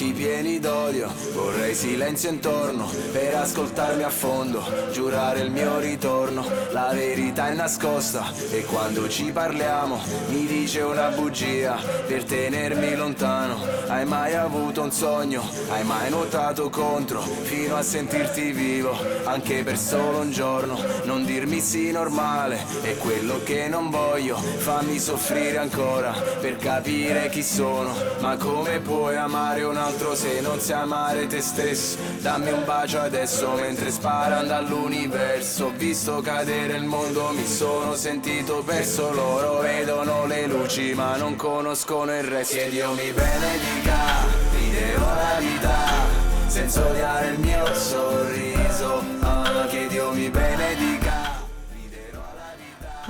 occhi pieni d'odio. Vorrei silenzio intorno per ascoltarmi a fondo Giurare il mio ritorno, la verità è nascosta E quando ci parliamo mi dice una bugia Per tenermi lontano. Hai mai avuto un sogno? Hai mai nuotato contro? Fino a sentirti vivo? Anche per solo un giorno Non dirmi sì normale. È quello che non voglio Fammi soffrire ancora Per capire chi sono. Ma come puoi amare un altro se non sai amare te stesso? Dammi un bacio adesso mentre sparano dall'universo Ho visto cadere il mondo, mi sono sentito perso. Loro vedono le luci ma non conoscono il resto. Che Dio mi benedica, ti devo la vita Senza odiare il mio sorriso ah, Che Dio mi benedica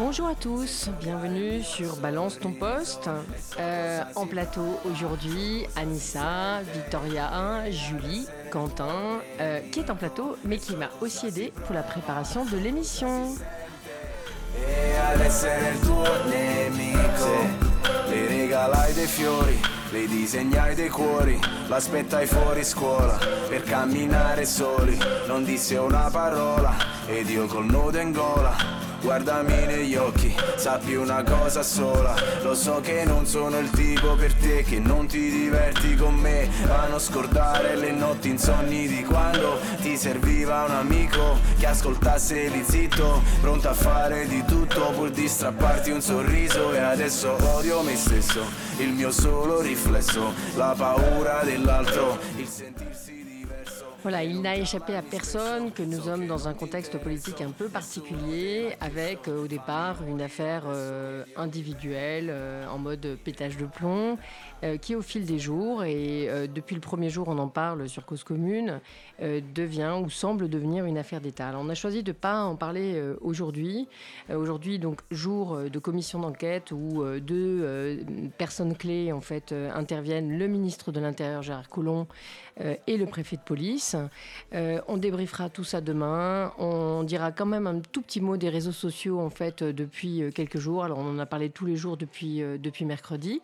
Bonjour à tous, bienvenue sur Balance ton poste. Euh, en plateau aujourd'hui, Anissa, Victoria, Julie, Quentin, euh, qui est en plateau mais qui m'a aussi aidé pour la préparation de l'émission. Le regalai dei fiori, le disegnai dei cuori. L'aspettai fuori scuola. Per camminare soli. Non disse una parola. Ed io col nodo in gola Guardami negli occhi, sappi una cosa sola. Lo so che non sono il tipo per te Che non ti diverti con me. Ma non scordare le notti insonni di quando Ti serviva un amico che ascoltasse lì zitto. Pronto a fare di tutto pur di strapparti un sorriso. E adesso odio me stesso Il mio solo riflesso La paura dell'altro Il sentirsi Voilà, il n'a échappé à personne que nous sommes dans un contexte politique un peu particulier, avec euh, au départ une affaire euh, individuelle euh, en mode pétage de plomb, euh, qui au fil des jours, et euh, depuis le premier jour on en parle sur Cause Commune, euh, devient ou semble devenir une affaire d'État. Alors on a choisi de ne pas en parler aujourd'hui. Aujourd'hui, donc, jour de commission d'enquête où deux personnes clés en fait interviennent, le ministre de l'Intérieur Gérard Collomb et le préfet de police. On débriefera tout ça demain. On dira quand même un tout petit mot des réseaux sociaux en fait depuis quelques jours. Alors on en a parlé tous les jours depuis, depuis mercredi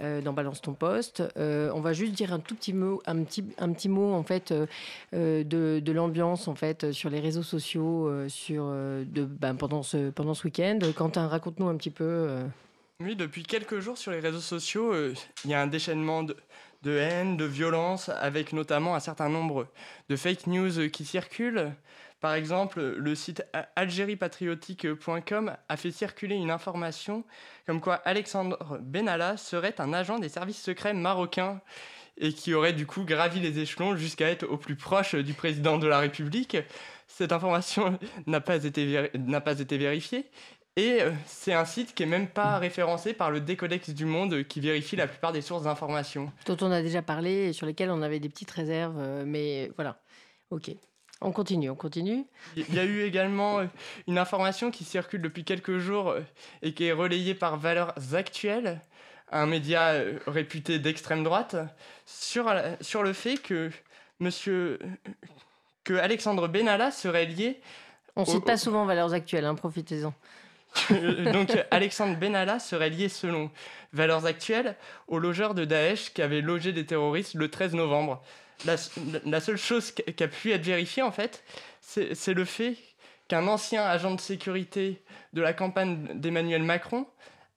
dans Ton poste. Euh, on va juste dire un tout petit mot, un petit, un petit mot en fait euh, euh, de, de l'ambiance en fait sur les réseaux sociaux sur, de, ben, pendant ce, pendant ce week-end. Quentin, raconte-nous un petit peu. Oui, depuis quelques jours sur les réseaux sociaux, il y a un déchaînement de, de haine, de violence, avec notamment un certain nombre de fake news qui circulent. Par exemple, le site algériepatriotique.com a fait circuler une information comme quoi Alexandre Benalla serait un agent des services secrets marocains et qui aurait du coup gravi les échelons jusqu'à être au plus proche du président de la République. Cette information n'a pas pas été vérifiée. Et euh, c'est un site qui est même pas référencé par le Décodex du Monde qui vérifie la plupart des sources d'information. dont on a déjà parlé et sur lesquels on avait des petites réserves. euh, mais voilà. Ok. On continue, on continue. Il y a eu également euh, une information qui circule depuis quelques jours euh, et qui est relayée par Valeurs Actuelles, un média euh, réputé d'extrême droite, sur, le fait que monsieur que Alexandre Benalla serait lié On cite pas souvent Valeurs Actuelles, hein, profitez-en. donc Alexandre Benalla serait lié selon Valeurs Actuelles au logeur de Daesh qui avait logé des terroristes le 13 novembre. La, seule chose qui a pu être vérifiée en fait, c'est le fait qu'un ancien agent de sécurité de la campagne d'Emmanuel Macron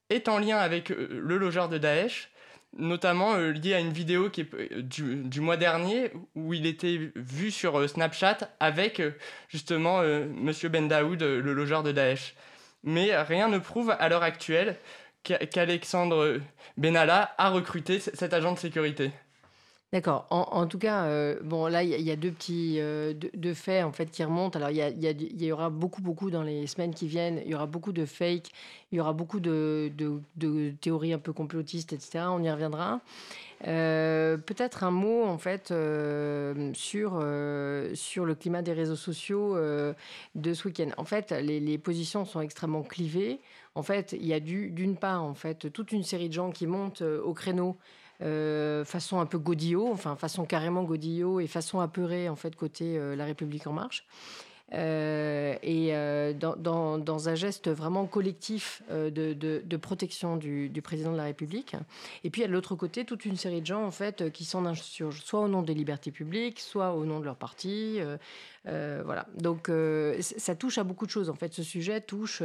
est en lien avec euh, le logeur de Daesh, notamment euh, lié à une vidéo euh, du, mois dernier où il était vu sur Snapchat avec justement Monsieur Ben Daoud, le logeur de Daesh mais rien ne prouve à l'heure actuelle qu'a- qu'Alexandre Benalla a recruté cet agent de sécurité. D'accord. En, tout cas, euh, bon, là, il y, a- deux petits euh, deux, faits en fait qui remontent. Alors, il y, aura beaucoup, beaucoup dans les semaines qui viennent. Il y aura beaucoup de fake. Il y aura beaucoup de, théories un peu complotistes, etc. On y reviendra. Euh, Peut-être un mot en fait sur sur le climat des réseaux sociaux de ce week-end. En fait, les, positions sont extrêmement clivées. En fait, il y a du- d'une part en fait toute une série de gens qui montent au créneau euh, façon un peu godillot, enfin façon carrément godillot et façon apeurée en fait côté euh, La République en marche. Et dans, dans, un geste vraiment collectif de, de, protection du, président de la République. Et puis, à l'autre côté, toute une série de gens, en fait, qui s'en insurgent soit au nom des libertés publiques, soit au nom de leur parti. voilà. Donc, ça touche à beaucoup de choses. En fait, ce sujet touche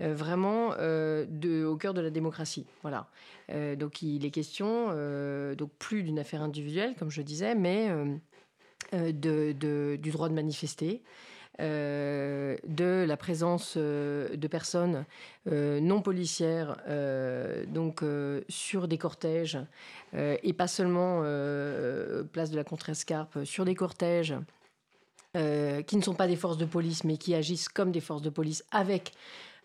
vraiment au cœur de la démocratie. Voilà. donc, il est question, donc plus d'une affaire individuelle, comme je disais, mais de, du droit de manifester. De la présence de personnes non policières donc sur des cortèges et pas seulement place de la Contrescarpe sur des cortèges qui ne sont pas des forces de police mais qui agissent comme des forces de police avec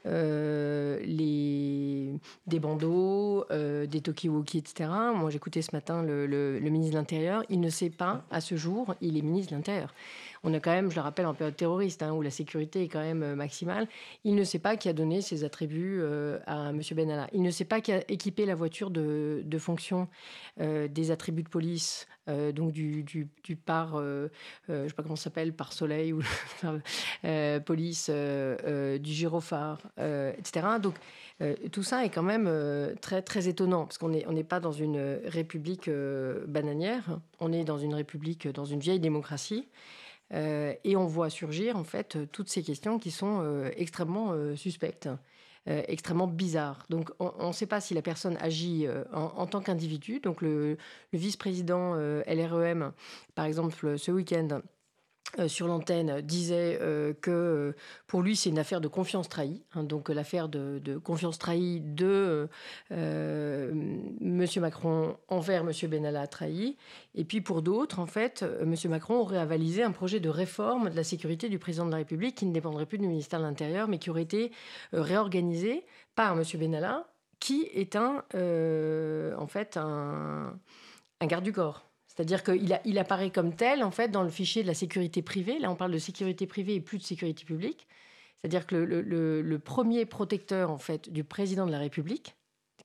euh, les, des bandeaux, euh, des talkie-walkie, etc. Moi, j'écoutais ce matin le, ministre de l'Intérieur. Il ne sait pas, à ce jour, il est ministre de l'Intérieur. On est quand même, je le rappelle, en période terroriste, hein, où la sécurité est quand même euh, maximale. Il ne sait pas qui a donné ses attributs à M. Benalla. Il ne sait pas qui a équipé la voiture de, de fonction des attributs de police euh, donc du, par, euh, euh, je sais pas comment ça s'appelle, par soleil ou police, du gyrophare, etc. Donc tout ça est quand même très très étonnant parce qu'on n'est n'est pas dans une république bananière, on est dans une république, dans une vieille démocratie. Et on voit surgir en fait toutes ces questions qui sont extrêmement suspectes. Euh, extrêmement bizarre. Donc on ne sait pas si la personne agit euh, en, tant qu'individu. Donc le, vice-président euh, LREM, par exemple, ce week-end, euh, sur l'antenne disait euh, que euh, pour lui c'est une affaire de confiance trahie, hein, donc l'affaire de, confiance trahie de Monsieur Macron envers Monsieur Benalla trahi, et puis pour d'autres en fait Monsieur Macron aurait avalisé un projet de réforme de la sécurité du président de la République qui ne dépendrait plus du ministère de l'Intérieur mais qui aurait été réorganisé par Monsieur Benalla qui est un en fait un garde du corps. C'est-à-dire qu'il il apparaît comme tel, en fait, dans le fichier de la sécurité privée. Là, on parle de sécurité privée et plus de sécurité publique. C'est-à-dire que le, premier protecteur, en fait, du président de la République,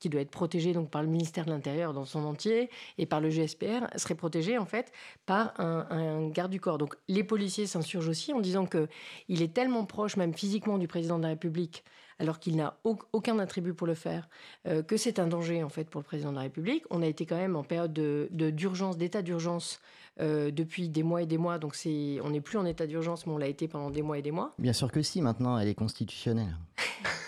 qui doit être protégé donc par le ministère de l'Intérieur dans son entier et par le GSPR, serait protégé en fait par un, un garde du corps. Donc les policiers s'insurgent aussi en disant que il est tellement proche, même physiquement, du président de la République, alors qu'il n'a aucun attribut pour le faire, euh, que c'est un danger en fait pour le président de la République. On a été quand même en période de, d'urgence, d'état d'urgence euh, depuis des mois et des mois. Donc c'est, on n'est plus en état d'urgence, mais on l'a été pendant des mois et des mois. Bien sûr que si. Maintenant, elle est constitutionnelle.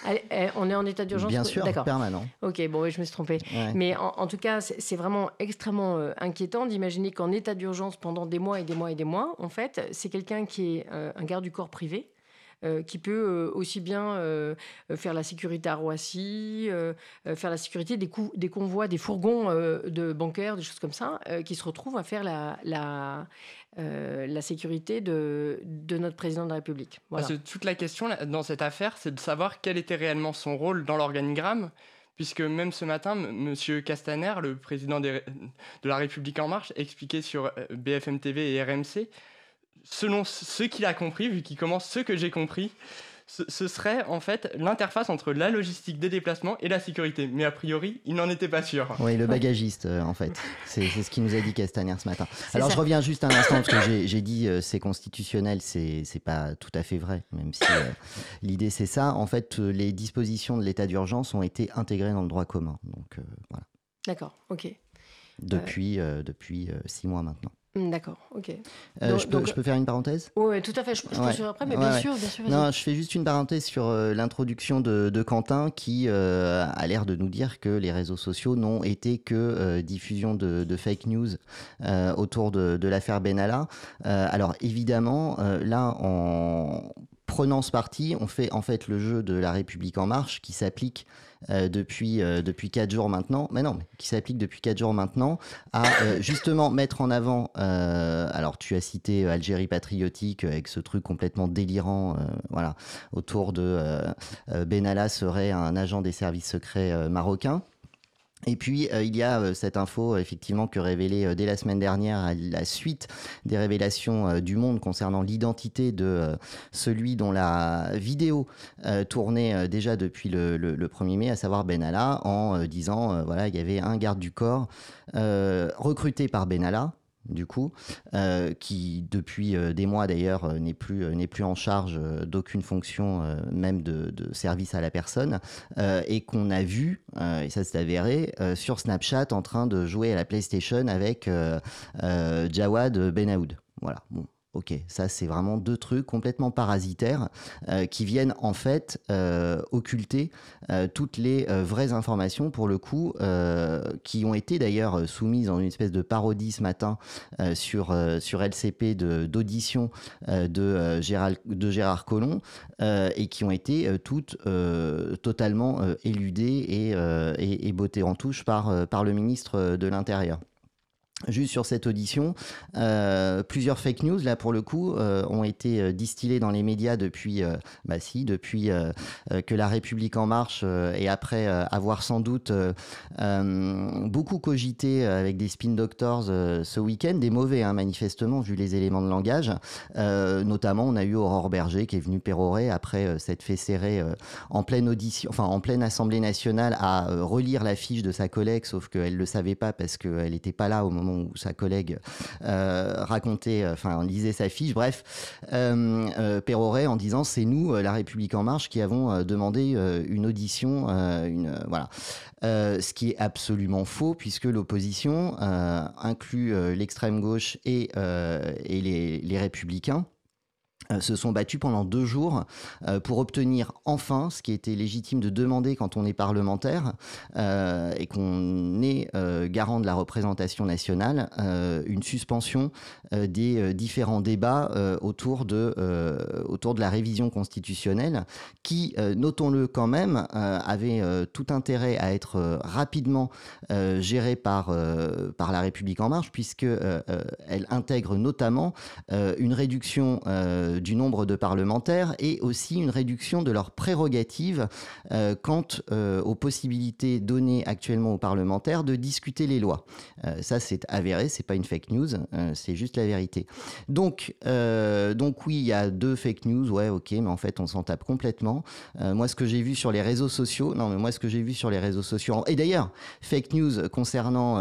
on est en état d'urgence. Bien sûr, permanent. Ok, bon, oui, je me suis trompée. Mais en, tout cas, c'est, vraiment extrêmement euh, inquiétant d'imaginer qu'en état d'urgence pendant des mois et des mois et des mois, en fait, c'est quelqu'un qui est un garde du corps privé euh, qui peut euh, aussi bien euh, faire la sécurité à Roissy, faire la sécurité des, des convois, des fourgons de bancaires, des choses comme ça, qui se retrouvent à faire la, la, la sécurité de, de, notre président de la République. Parce que toute la question dans cette affaire, c'est de savoir quel était réellement son rôle dans l'organigramme puisque même ce matin, M. Castaner, le président de la République En Marche, expliquait sur BFM TV et RMC selon ce qu'il a compris, vu qu'il commence ce que j'ai compris, ce, serait en fait l'interface entre la logistique des déplacements et la sécurité. Mais a priori, il n'en était pas sûr. Oui, le bagagiste, euh, en fait. C'est ce qu'il nous a dit Castaner ce matin. Alors, je reviens juste un instant, parce que j'ai dit euh, c'est constitutionnel, c'est pas tout à fait vrai, même si euh, l'idée c'est ça. En fait, les dispositions de l'état d'urgence ont été intégrées dans le droit commun. Donc, voilà. D'accord, ok. Depuis, depuis six mois maintenant. Hmm, d'accord, ok. Euh, je, peux, je, peux, faire une parenthèse? Oui, tout à fait. Je, je ouais. après, mais bien, sûr, bien sûr. Non, je fais juste une parenthèse sur euh, l'introduction de, de, Quentin qui euh, a l'air de nous dire que les réseaux sociaux n'ont été que diffusion de, de, fake news autour de, de l'affaire Benalla. alors évidemment, là, en prenant ce parti, on fait en fait le jeu de la République en marche qui s'applique euh, depuis, euh, depuis 4 jours maintenant, mais non, mais qui s'applique depuis 4 jours maintenant, à euh, justement mettre en avant, alors tu as cité Algérie patriotique avec ce truc complètement délirant, voilà, autour de Benalla serait un agent des services secrets marocains. Et puis, euh, il y a euh, cette info, effectivement, que révélée euh, dès la semaine dernière, à la suite des révélations du Monde concernant l'identité de celui dont la vidéo tournait déjà depuis le, le, 1er mai, à savoir Benalla, en disant, voilà, il y avait un garde du corps recruté par Benalla, du coup, qui depuis des mois d'ailleurs n'est plus, plus en charge d'aucune fonction, même de, de, service à la personne, et qu'on a vu, et ça s'est avéré, sur Snapchat en train de jouer à la PlayStation avec Jawad Benaoud. Voilà, bon, Ok, ça c'est vraiment deux trucs complètement parasitaires euh, qui viennent en fait euh, occulter euh, toutes les vraies informations pour le coup, qui ont été d'ailleurs soumises en une espèce de parodie ce matin sur, LCP d'audition de, Gérard, de Gérard Collomb et qui ont été toutes totalement éludées et, et, bottées en touche par le ministre de l'Intérieur juste sur cette audition. Euh, plusieurs fake news, là pour le coup, euh, ont été euh, distillées dans les médias depuis, bah si, depuis que La République en marche et après avoir sans doute beaucoup cogité avec des spin doctors ce week-end, des mauvais hein, manifestement vu les éléments de langage. notamment, on a eu Aurore Berger qui est venue pérorer après cette fait serrée en pleine audition, enfin en pleine Assemblée nationale à relire la fiche de sa collègue, sauf qu'elle le savait pas parce qu'elle n'était pas là au moment où sa collègue euh, racontait, enfin lisait sa fiche. Bref, euh, euh, pérorait en disant c'est nous, la République en marche, qui avons demandé une audition, une voilà. ce qui est absolument faux puisque l'opposition inclut l'extrême gauche et, et les, républicains euh, se sont battus pendant deux jours euh, pour obtenir enfin ce qui était légitime de demander quand on est parlementaire euh, et qu'on est garant de la représentation nationale, une suspension des différents débats autour, de, la révision constitutionnelle qui, notons-le quand même, avait tout intérêt à être rapidement gérée par, par la République en marche puisque elle intègre notamment une réduction du nombre de parlementaires et aussi une réduction de leurs prérogatives euh, quant euh, aux possibilités données actuellement aux parlementaires de discuter les lois. Euh, ça, c'est avéré, c'est pas une fake news, c'est juste la vérité. Donc, donc oui, il y a deux fake news, ouais, ok, mais en fait, on s'en tape complètement. moi, ce que j'ai vu sur les réseaux sociaux, non, mais moi, ce que j'ai vu sur les réseaux sociaux, et d'ailleurs, fake news concernant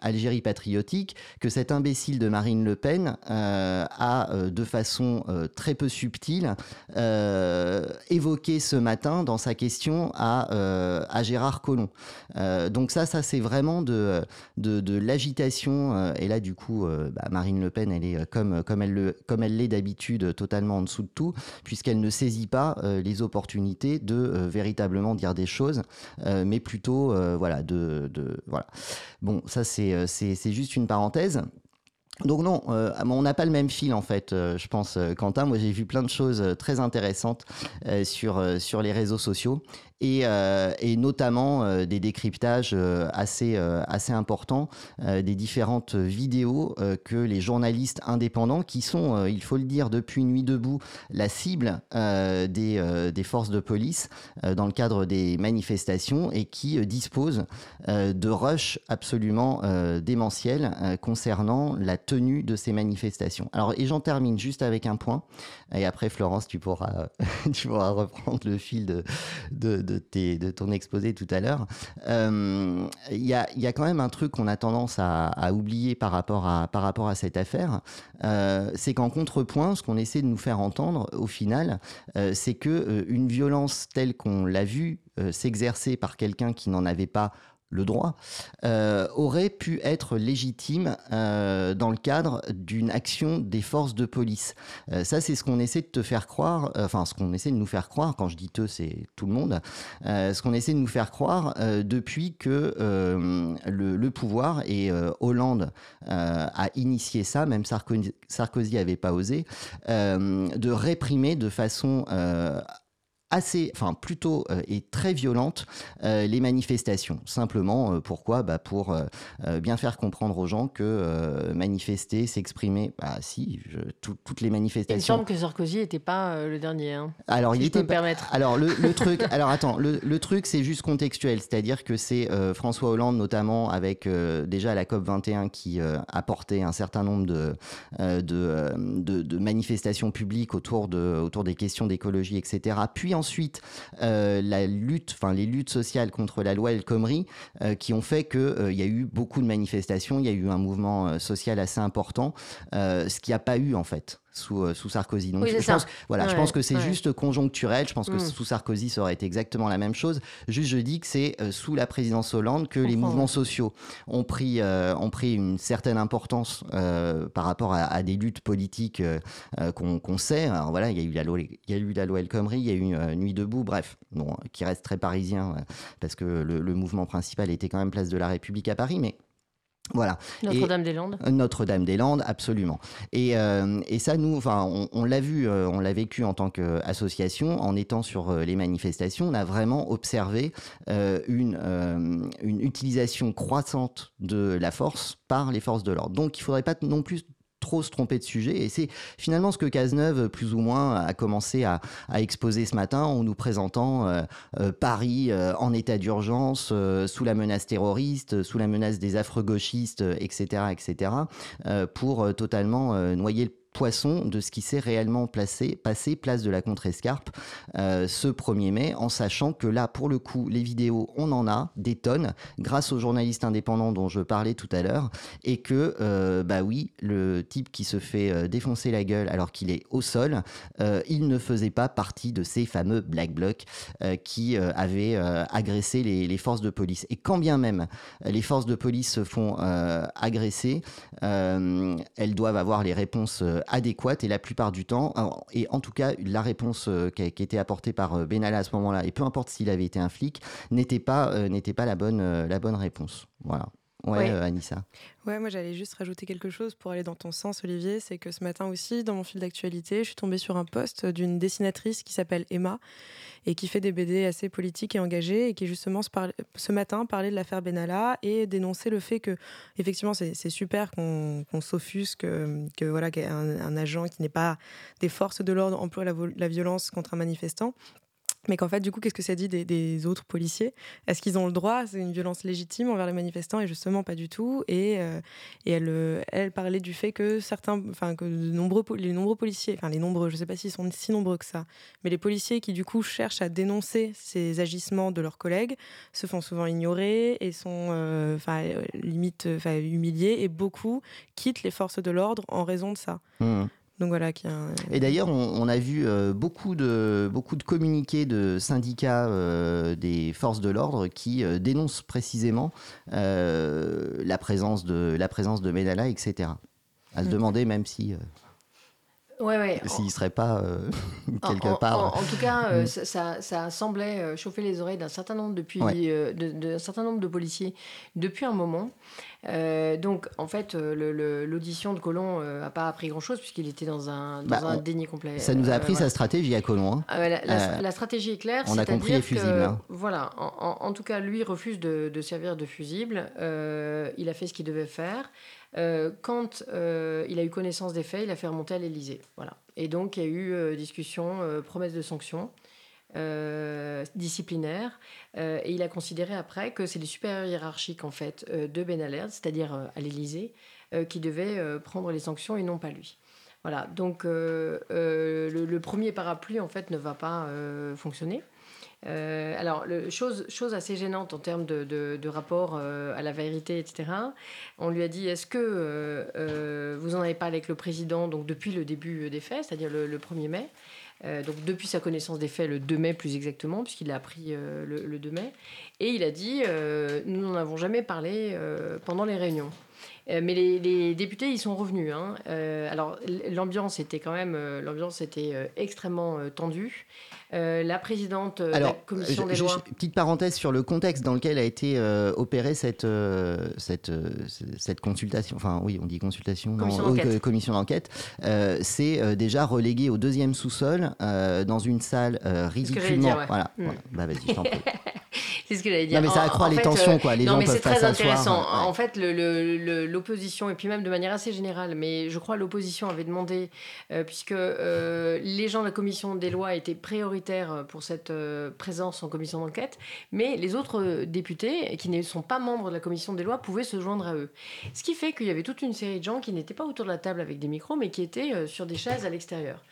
Algérie patriotique, que cet imbécile de Marine Le Pen a de façon très peu subtil euh, évoqué ce matin dans sa question à, euh, à Gérard Collomb. Euh, donc ça, ça c'est vraiment de, de, l'agitation. et là, du coup, bah, Marine Le Pen, elle est comme, comme elle le, comme elle l'est d'habitude, totalement en dessous de tout, puisqu'elle ne saisit pas les opportunités de véritablement dire des choses, mais plutôt, voilà, de, de, voilà. Bon, ça c'est, c'est, c'est juste une parenthèse. Donc non, euh, on n'a pas le même fil en fait, euh, je pense, euh, Quentin. Moi j'ai vu plein de choses très intéressantes sur, sur les réseaux sociaux et, euh, et notamment euh, des décryptages euh, assez, assez importants des différentes vidéos que les journalistes indépendants, qui sont, il faut le dire, depuis Nuit debout, la cible des, des forces de police dans le cadre des manifestations et qui disposent de rushs absolument démentiels concernant la tenue de ces manifestations. Alors, et j'en termine juste avec un point, et après Florence, tu pourras, tu pourras reprendre le fil de, de de, ton exposé tout à l'heure. Euh, il y, a, quand même un truc qu'on a tendance à, oublier par rapport à, par rapport à cette affaire, euh, c'est qu'en contrepoint, ce qu'on essaie de nous faire entendre, au final, euh, c'est que une violence telle qu'on l'a vue s'exercer par quelqu'un qui n'en avait pas le droit, euh, aurait pu être légitime euh, dans le cadre d'une action des forces de police. Euh, ça, c'est ce qu'on essaie de te faire croire, enfin, ce qu'on essaie de nous faire croire, quand je dis te, c'est tout le monde, ce qu'on essaie de nous faire croire depuis que le, pouvoir, et Hollande a initié ça, même Sarkozy n'avait pas osé, de réprimer de façon assez, enfin plutôt euh, et très violente euh, les manifestations. Simplement, euh, pourquoi? Bah Pour bien faire comprendre aux gens que manifester, s'exprimer, bah si, toutes les manifestations. Il me semble que Sarkozy n'était pas le dernier. Hein, alors il était. permettre. Alors le, le truc, alors attends, le, le truc c'est juste contextuel, c'est-à-dire que c'est François Hollande notamment avec déjà la COP 21 qui a porté un certain nombre de, de, de, de manifestations publiques autour de autour des questions d'écologie, etc. Puis ensuite la lutte, enfin les luttes sociales contre la loi El Khomri, qui ont fait qu'il y a eu beaucoup de manifestations, il y a eu un mouvement social assez important, ce qui n'y a pas eu en fait sous, euh, sous Sarkozy. Donc, je, pense, voilà, je pense que c'est juste conjoncturel. Je pense que mm. sous Sarkozy, ça aurait été exactement la même chose. Juste, je dis que c'est euh, sous la présidence Hollande que les mouvements sociaux ont pris, euh, ont pris une certaine importance par rapport à, des luttes politiques qu'on sait. Alors voilà, il y a eu la loi, il y a eu la loi El Khomri, il y a eu Nuit debout, bref, bon, qui reste très parisien parce que le, le mouvement principal était quand même place de la République à Paris, mais voilà. Notre-Dame-des-Landes. Euh, Notre-Dame-des-Landes, absolument. Et, euh, et, ça, nous, enfin, on, l'a vu, euh, on l'a vécu en tant qu'association, en étant sur les manifestations, on a vraiment observé une, une utilisation croissante de la force par les forces de l'ordre. Donc, il ne faudrait pas non plus trop se tromper de sujet. Et c'est finalement ce que Cazeneuve, plus ou moins, a commencé à, exposer ce matin en nous présentant euh, euh, Paris euh, en état d'urgence, sous la menace terroriste, sous la menace des affreux gauchistes, etc., etc., pour totalement noyer le poisson de ce qui s'est réellement placé, passé place de la Contrescarpe euh, ce 1er mai, en sachant que là, pour le coup, les vidéos, on en a des tonnes, grâce aux journalistes indépendants dont je parlais tout à l'heure, et que, euh, bah oui, le type qui se fait euh, défoncer la gueule alors qu'il est au sol, il ne faisait pas partie de ces fameux black blocs qui avaient agressé les, les, forces de police. Et quand bien même les forces de police se font agresser, elles doivent avoir les réponses adéquate et la plupart du temps, et en tout cas la réponse euh, qui, a, été apportée par euh, Benalla à ce moment-là, et peu importe s'il avait été un flic, n'était pas, euh, n'était pas la, bonne, la bonne réponse. Voilà. Ouais, Anissa. Ouais, moi j'allais juste rajouter quelque chose pour aller dans ton sens, Olivier. C'est que ce matin aussi, dans mon fil d'actualité, je suis tombée sur un post d'une dessinatrice qui s'appelle Emma et qui fait des BD assez politiques et engagées et qui justement ce, matin parlait de l'affaire Benalla et dénonçait le fait que effectivement c'est super qu'on s'offusque que, voilà qu'un un agent qui n'est pas des forces de l'ordre emploie la violence contre un manifestant mais qu'en fait, du coup, qu'est-ce que ça dit des, autres policiers? Est-ce qu'ils ont le droit? C'est une violence légitime envers les manifestants et justement pas du tout. Et, euh, et elle, euh, elle parlait du fait que certains, enfin que de nombreux, les nombreux policiers, enfin les nombreux, je sais pas s'ils sont si nombreux que ça, mais les policiers qui du coup cherchent à dénoncer ces agissements de leurs collègues se font souvent ignorer et sont, euh, enfin limite, humiliés et beaucoup quittent les forces de l'ordre en raison de ça. Mmh. Donc voilà, qui Et d'ailleurs, on, a vu euh, beaucoup, de, beaucoup de communiqués de syndicats euh, des forces de l'ordre qui euh, dénoncent précisément la, présence de, la présence de Medala, etc. À se mm. demander même si Ouais, ouais. S'il ne serait pas euh, quelque part. En, tout cas, euh, mm. ça, ça, semblait euh, chauffer les oreilles d'un certain nombre depuis, de, certain nombre de policiers depuis un moment. Donc, en fait, l'audition de Colomb n'a pas appris grand-chose puisqu'il était dans un, dans bah, un déni complet. Ça nous a appris sa stratégie à Colomb. Hein. Ah la, stratégie est claire. On a compris les fusibles. Hein. Voilà. En, en, tout cas, lui refuse de, de servir de fusible. il a fait ce qu'il devait faire. Euh, quand euh, il a eu connaissance des faits, il a fait remonter à l'Élysée. Voilà. Et donc, il y a eu euh, discussion, promesse de sanctions disciplinaires. et il a considéré après que c'est les supérieurs hiérarchiques en fait, de Ben c'est-à-dire à l'Élysée, qui devaient prendre les sanctions et non pas lui. Voilà. Donc, le, le, premier parapluie, en fait, ne va pas fonctionner. Euh, alors, le, chose, chose assez gênante en termes de, de, rapport euh, à la vérité, etc. On lui a dit est-ce que euh, vous en avez parlé avec le président donc depuis le début des faits, c'est-à-dire le, 1er mai donc depuis sa connaissance des faits, le 2 mai plus exactement, puisqu'il a appris le, 2 mai. Et il a dit, nous n'en avons jamais parlé pendant les réunions. mais les, députés, ils sont revenus. Hein. alors l'ambiance était quand même, l'ambiance était extrêmement tendue. Euh, la présidente de la commission des lois. Petite parenthèse sur le contexte dans lequel a été euh, opérée cette, euh, cette, cette consultation. Enfin, oui, on dit consultation. Commission d'enquête. c'est déjà relégué au deuxième sous-sol dans une salle ridiculement. Voilà. Hmm. Bah, vas-y, c'est ce que j'allais dire. Non, mais ça accroît les tensions, quoi. Les non, gens mais c'est très intéressant. Ouais. En fait, l'opposition, et puis même de manière assez générale, mais je crois l'opposition avait demandé, euh, puisque euh, les gens de la commission des lois étaient prioritaires pour cette euh, présence en commission d'enquête, mais les autres euh, députés, qui ne sont pas membres de la commission des lois, pouvaient se joindre à eux. Ce qui fait qu'il y avait toute une série de gens qui n'étaient pas autour de la table avec des micros, mais qui étaient euh, sur des chaises à l'extérieur.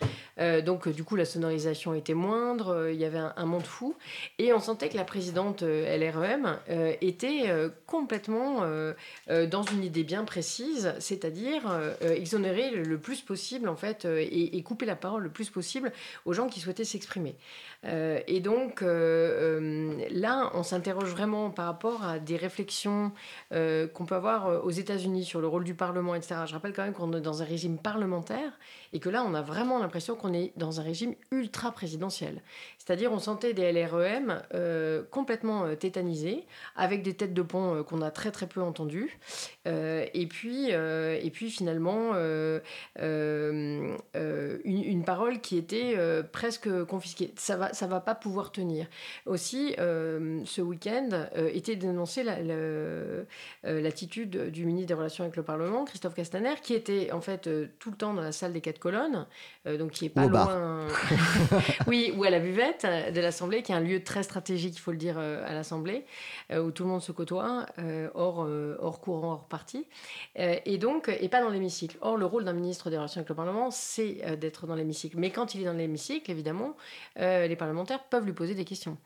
Euh, donc, euh, du coup, la sonorisation était moindre, euh, il y avait un, monde fou, et on sentait que la présidente euh, LREM euh, était euh, complètement euh, euh, dans une idée bien précise, c'est-à-dire euh, euh, exonérer le, plus possible, en fait, euh, et couper la parole le plus possible aux gens qui souhaitaient s'exprimer. Euh, et donc, euh, euh, là, on s'interroge vraiment par rapport à des réflexions qu'on peut avoir aux États-Unis sur le rôle du Parlement, etc. Je rappelle quand même qu'on est dans un régime parlementaire et que là, on a vraiment l'impression qu'on est dans un régime ultra présidentiel. C'est-à-dire, on sentait des LREM euh, complètement euh, tétanisés, avec des têtes de pont euh, qu'on a très très peu entendues. Et, puis, et puis, finalement, une, parole qui était presque confisquée. Ça va, ça va pas pouvoir tenir. Aussi, ce week-end était dénoncé l'attitude du ministre des Relations avec le Parlement, Christophe Castaner, qui était en fait tout le temps dans la salle des quatre colonnes, euh, donc qui est pas au loin. oui, ou à la buvette de l'Assemblée, qui est un lieu très stratégique, il faut le dire, euh, à l'Assemblée, euh, où tout le monde se côtoie, hors, hors courant, hors parti, et donc, et pas dans l'hémicycle. Or, le rôle d'un ministre des Relations avec le Parlement, c'est d'être dans l'hémicycle. Mais quand il est dans l'hémicycle, évidemment, les parlementaires peuvent lui poser des questions.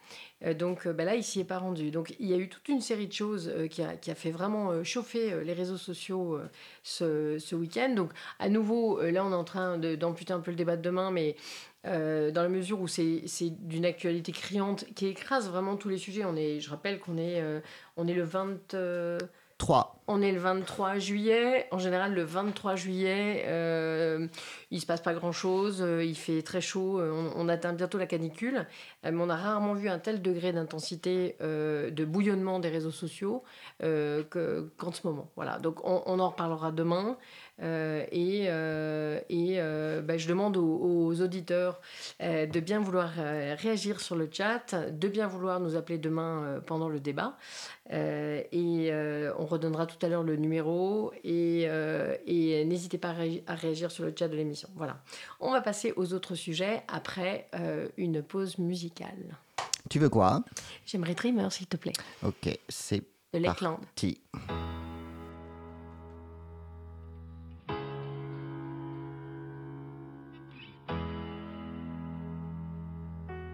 Donc bah là, il s'y est pas rendu. Donc il y a eu toute une série de choses qui, a, qui a fait vraiment chauffer les réseaux sociaux ce, ce week-end. Donc à nouveau, là, on est en train de- d'amputer un peu le débat de demain, mais euh, dans la mesure où c'est d'une actualité criante qui écrase vraiment tous les sujets. On est, je rappelle qu'on est, euh, on est le 20... euh, 3. on est le 23 juillet. En général, le 23 juillet, euh, il se passe pas grand-chose. euh, il fait très chaud. euh, on, on atteint bientôt la canicule. Euh, mais on a rarement vu un tel degré d'intensité, euh, de bouillonnement des réseaux sociaux euh, que- qu'en ce moment. Voilà. Donc, on, on en reparlera demain. Euh, et euh, et euh, bah, je demande aux, aux auditeurs euh, de bien vouloir euh, réagir sur le chat, de bien vouloir nous appeler demain euh, pendant le débat. Euh, et euh, on redonnera tout à l'heure le numéro et, euh, et n'hésitez pas à, réagi- à réagir sur le chat de l'émission. Voilà. On va passer aux autres sujets après euh, une pause musicale. Tu veux quoi? J'aimerais Dreamer, s'il te plaît, Ok, c'est de parti.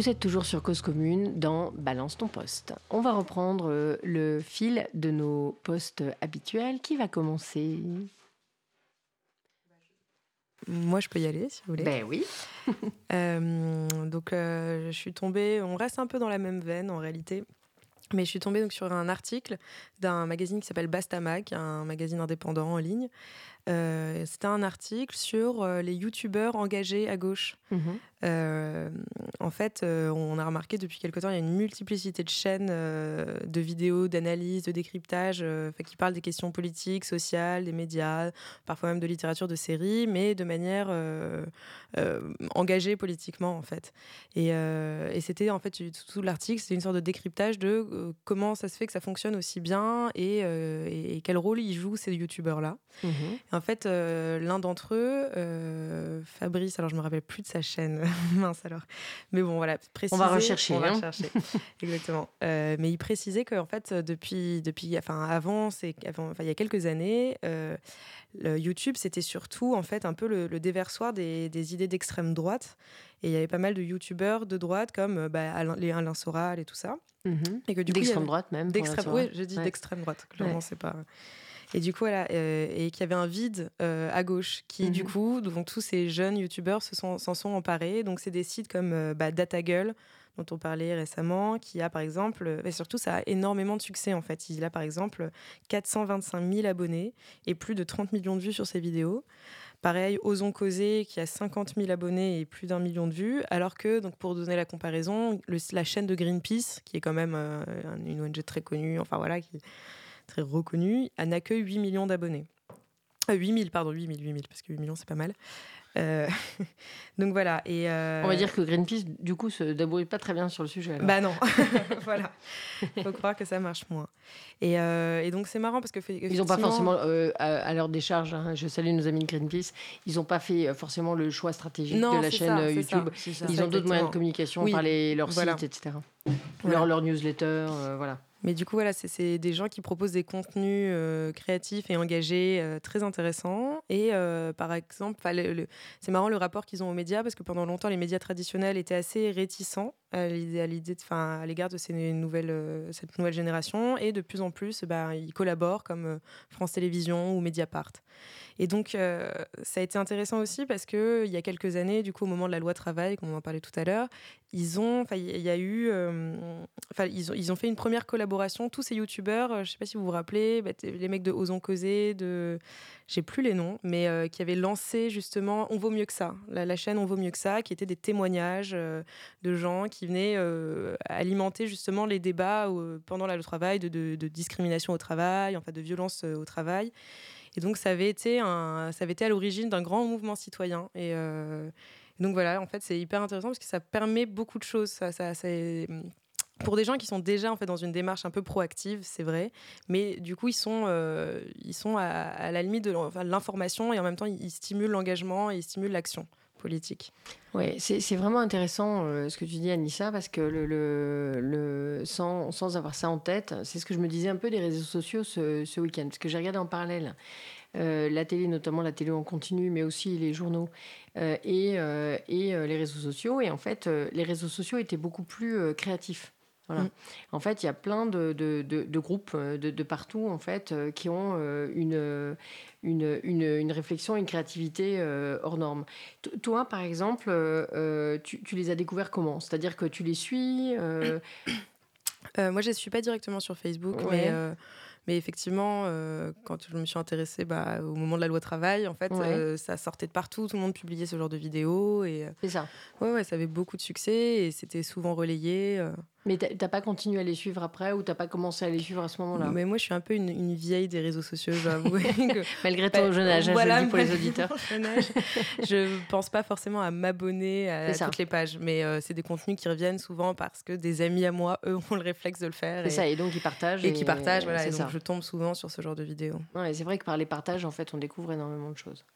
Vous êtes toujours sur Cause Commune dans Balance ton poste. On va reprendre euh, le fil de nos postes habituels. Qui va commencer? Moi, je peux y aller si vous voulez. Ben oui. Euh, donc, euh, je suis tombée. On reste un peu dans la même veine en réalité. Mais je suis tombée donc sur un article d'un magazine qui s'appelle Bastamag, un magazine indépendant en ligne. Euh, C'était un article sur les youtubeurs engagés à gauche. Mhm. Euh, en fait, euh, on a remarqué depuis quelque temps, il y a une multiplicité de chaînes euh, de vidéos, d'analyse, de décryptage, enfin, qui parlent des questions politiques, sociales, des médias, parfois même de littérature, de séries, mais de manière engagée politiquement, en fait. Et, et c'était, en fait, tout l'article, c'était une sorte de décryptage de comment ça se fait que ça fonctionne aussi bien et, et- et quel rôle ils jouent ces youtubeurs-là. Et En fait, l'un d'entre eux, Fabrice, alors je me rappelle plus de sa chaîne, mince alors. Mais bon, voilà, préciser. rechercher, On va hein. rechercher, exactement. Euh, mais il précisait qu'en fait, depuis, depuis, enfin avant, c'est, avant, enfin il y a quelques années, euh, le YouTube c'était surtout en fait un peu le, le déversoir des, des idées d'extrême droite. Et il y avait pas mal de youtubeurs de droite comme euh, bah, Alain, les Alain Soral et tout ça. Mhm. Et que du D'extrême droite même. D'extrême, oui, je dis Ouais. d'extrême droite. Clairement, Ouais. c'est pas. Et du coup, voilà, euh, et qu'il y avait un vide euh, à gauche qui, du Mhm. coup, donc tous ces jeunes youtubeurs se sont, s'en sont emparés. Donc, c'est des sites comme euh, bah, DataGull, dont on parlait récemment, qui a par exemple, et surtout, ça a énormément de succès en fait. Il a par exemple 425 000 abonnés et plus de 30 millions de vues sur ses vidéos. Pareil, Osons Causer, qui a 50 000 abonnés et plus d'un million de vues, alors que, donc pour donner la comparaison, le- la chaîne de Greenpeace, qui est quand même euh, une ONG très connue, enfin voilà, qui très reconnue, elle n'a que 8 millions d'abonnés. Euh, 8 000, pardon, 8 000, 8 000, parce que 8 millions, c'est pas mal. Euh, donc voilà. Et, euh, On va dire que Greenpeace, du coup, se débrouille pas très bien sur le sujet. alors. Bah non, voilà. Faut croire que ça marche moins. Et, euh, et donc c'est marrant parce que Ils n'ont pas forcément, euh, à, à leur décharge, hein, je salue nos amis de Greenpeace, ils n'ont pas fait euh, forcément le choix stratégique Non, de la chaîne ça, euh, YouTube. ça. Ils ont d'autres moyens de communication Oui, par les, leur voilà. site, etc. Voilà. Leur, leur newsletter, euh, voilà. Mais du coup, voilà, c'est- des gens qui proposent des contenus euh, créatifs et engagés euh, très intéressants. Et euh, par exemple, c'est marrant le rapport qu'ils ont aux médias parce que pendant longtemps, les médias traditionnels étaient assez réticents à l'idée, à l'idée de- 'fin, à l'égard de euh, cette nouvelle génération. Et de plus en plus, bah, ils collaborent comme euh, France Télévisions ou Mediapart. Et donc, euh, ça a été intéressant aussi parce que il y a quelques années, du coup, au moment de la loi travail, comme on en parlait tout à l'heure, ils ont, enfin, il y a eu, enfin, ils ont, ils ont fait une première collaboration. Tous ces youtubeurs, je sais pas si vous vous rappelez, bah, les mecs de Osons Causer, de, j'ai plus les noms, mais qui avaient lancé justement On vaut mieux que ça, la, chaîne On vaut mieux que ça, qui était des témoignages de gens qui venaient euh, alimenter justement les débats euh, pendant la loi travail, de, discrimination au travail, enfin de violence euh, au travail. Et donc ça avait été, ça avait été à l'origine d'un grand mouvement citoyen. Et donc voilà, en fait, c'est hyper intéressant parce que ça permet beaucoup de choses. Ça, c'est- pour des gens qui sont déjà en fait dans une démarche un peu proactive, c'est vrai, mais du coup ils sont, ils sont à, à la limite de l'information et en même temps ils stimulent l'engagement et ils stimulent l'action politique. Ouais, c'est vraiment intéressant euh, ce que tu dis, Anissa, parce que le, le, le- sans, sans avoir ça en tête, c'est ce que je me disais un peu des réseaux sociaux ce, ce week-end, parce que j'ai regardé en parallèle euh, la télé, notamment la télé en continu, mais aussi les journaux euh, et, et les réseaux sociaux. Et en fait, les réseaux sociaux étaient beaucoup plus créatifs. Voilà. Mm. En fait, il y a plein de, de, de- de groupes euh, de, partout en fait euh, qui ont euh, une, une, une, une réflexion, une créativité hors norme. T- Toi, par exemple, tu, tu les as découverts comment? C'est-à-dire que tu les suis euh, moi je ne suis pas directement sur Facebook, Ouais. mais, euh, mais effectivement, euh, quand je me suis intéressée bah, au moment de la loi travail, en fait, Ouais. ça sortait de partout, tout le monde publiait ce genre de vidéos et C'est ça. ouais, ouais, ça avait beaucoup de succès et c'était souvent relayé. Mais t'as pas continué à les suivre après ou t'as pas commencé à les suivre à ce moment-là? Mais moi, je suis un peu une, une vieille des réseaux sociaux, je dois avouer. que- Malgré ton Bah, jeune âge, voilà, je le dis pour les auditeurs. je pense pas forcément à m'abonner à, toutes les pages, mais euh, c'est des contenus qui reviennent souvent parce que des amis à moi, eux, ont le réflexe de le faire. C'est Et, ça, et donc ils partagent. et qui partagent, voilà. Et donc ça. je tombe souvent sur ce genre de vidéos. Ouais, c'est vrai que par les partages, en fait, on découvre énormément de choses.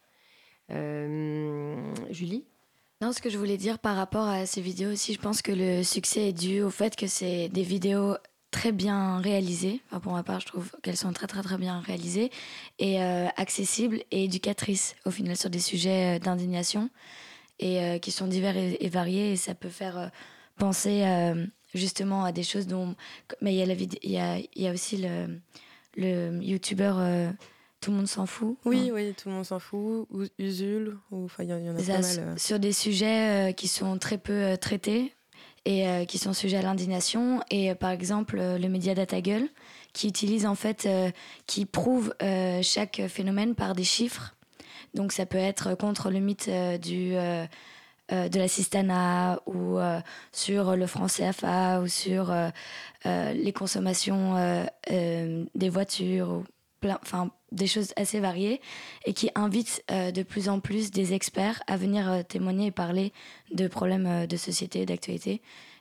Euh, Julie? Non, ce que je voulais dire par rapport à ces vidéos aussi, je pense que le succès est dû au fait que c'est des vidéos très bien réalisées. Enfin, pour ma part, je trouve qu'elles sont très très très bien réalisées et euh, accessibles et éducatrices au final sur des sujets euh, d'indignation et euh, qui sont divers et, variés et ça peut faire penser justement à des choses dont. Mais il y a, aussi le, le youtubeur Tout le monde s'en fout. Oui, hein. oui, tout le monde s'en fout. Ou Usul, ou enfin, il y, en- il y en a Ça, pas mal. euh. Sur des sujets euh, qui sont très peu euh, traités et qui sont sujets à l'indignation. Et par exemple, le média Data Gueule, qui utilise en fait, qui prouve chaque phénomène par des chiffres. Donc ça peut être contre le mythe du, euh, de la cistana ou euh, sur le franc CFA ou sur euh, les consommations des voitures, ou plein, enfin des choses assez variées et qui invite euh, de plus en plus des experts à venir euh, témoigner et parler de problèmes euh, de société et d'actualité.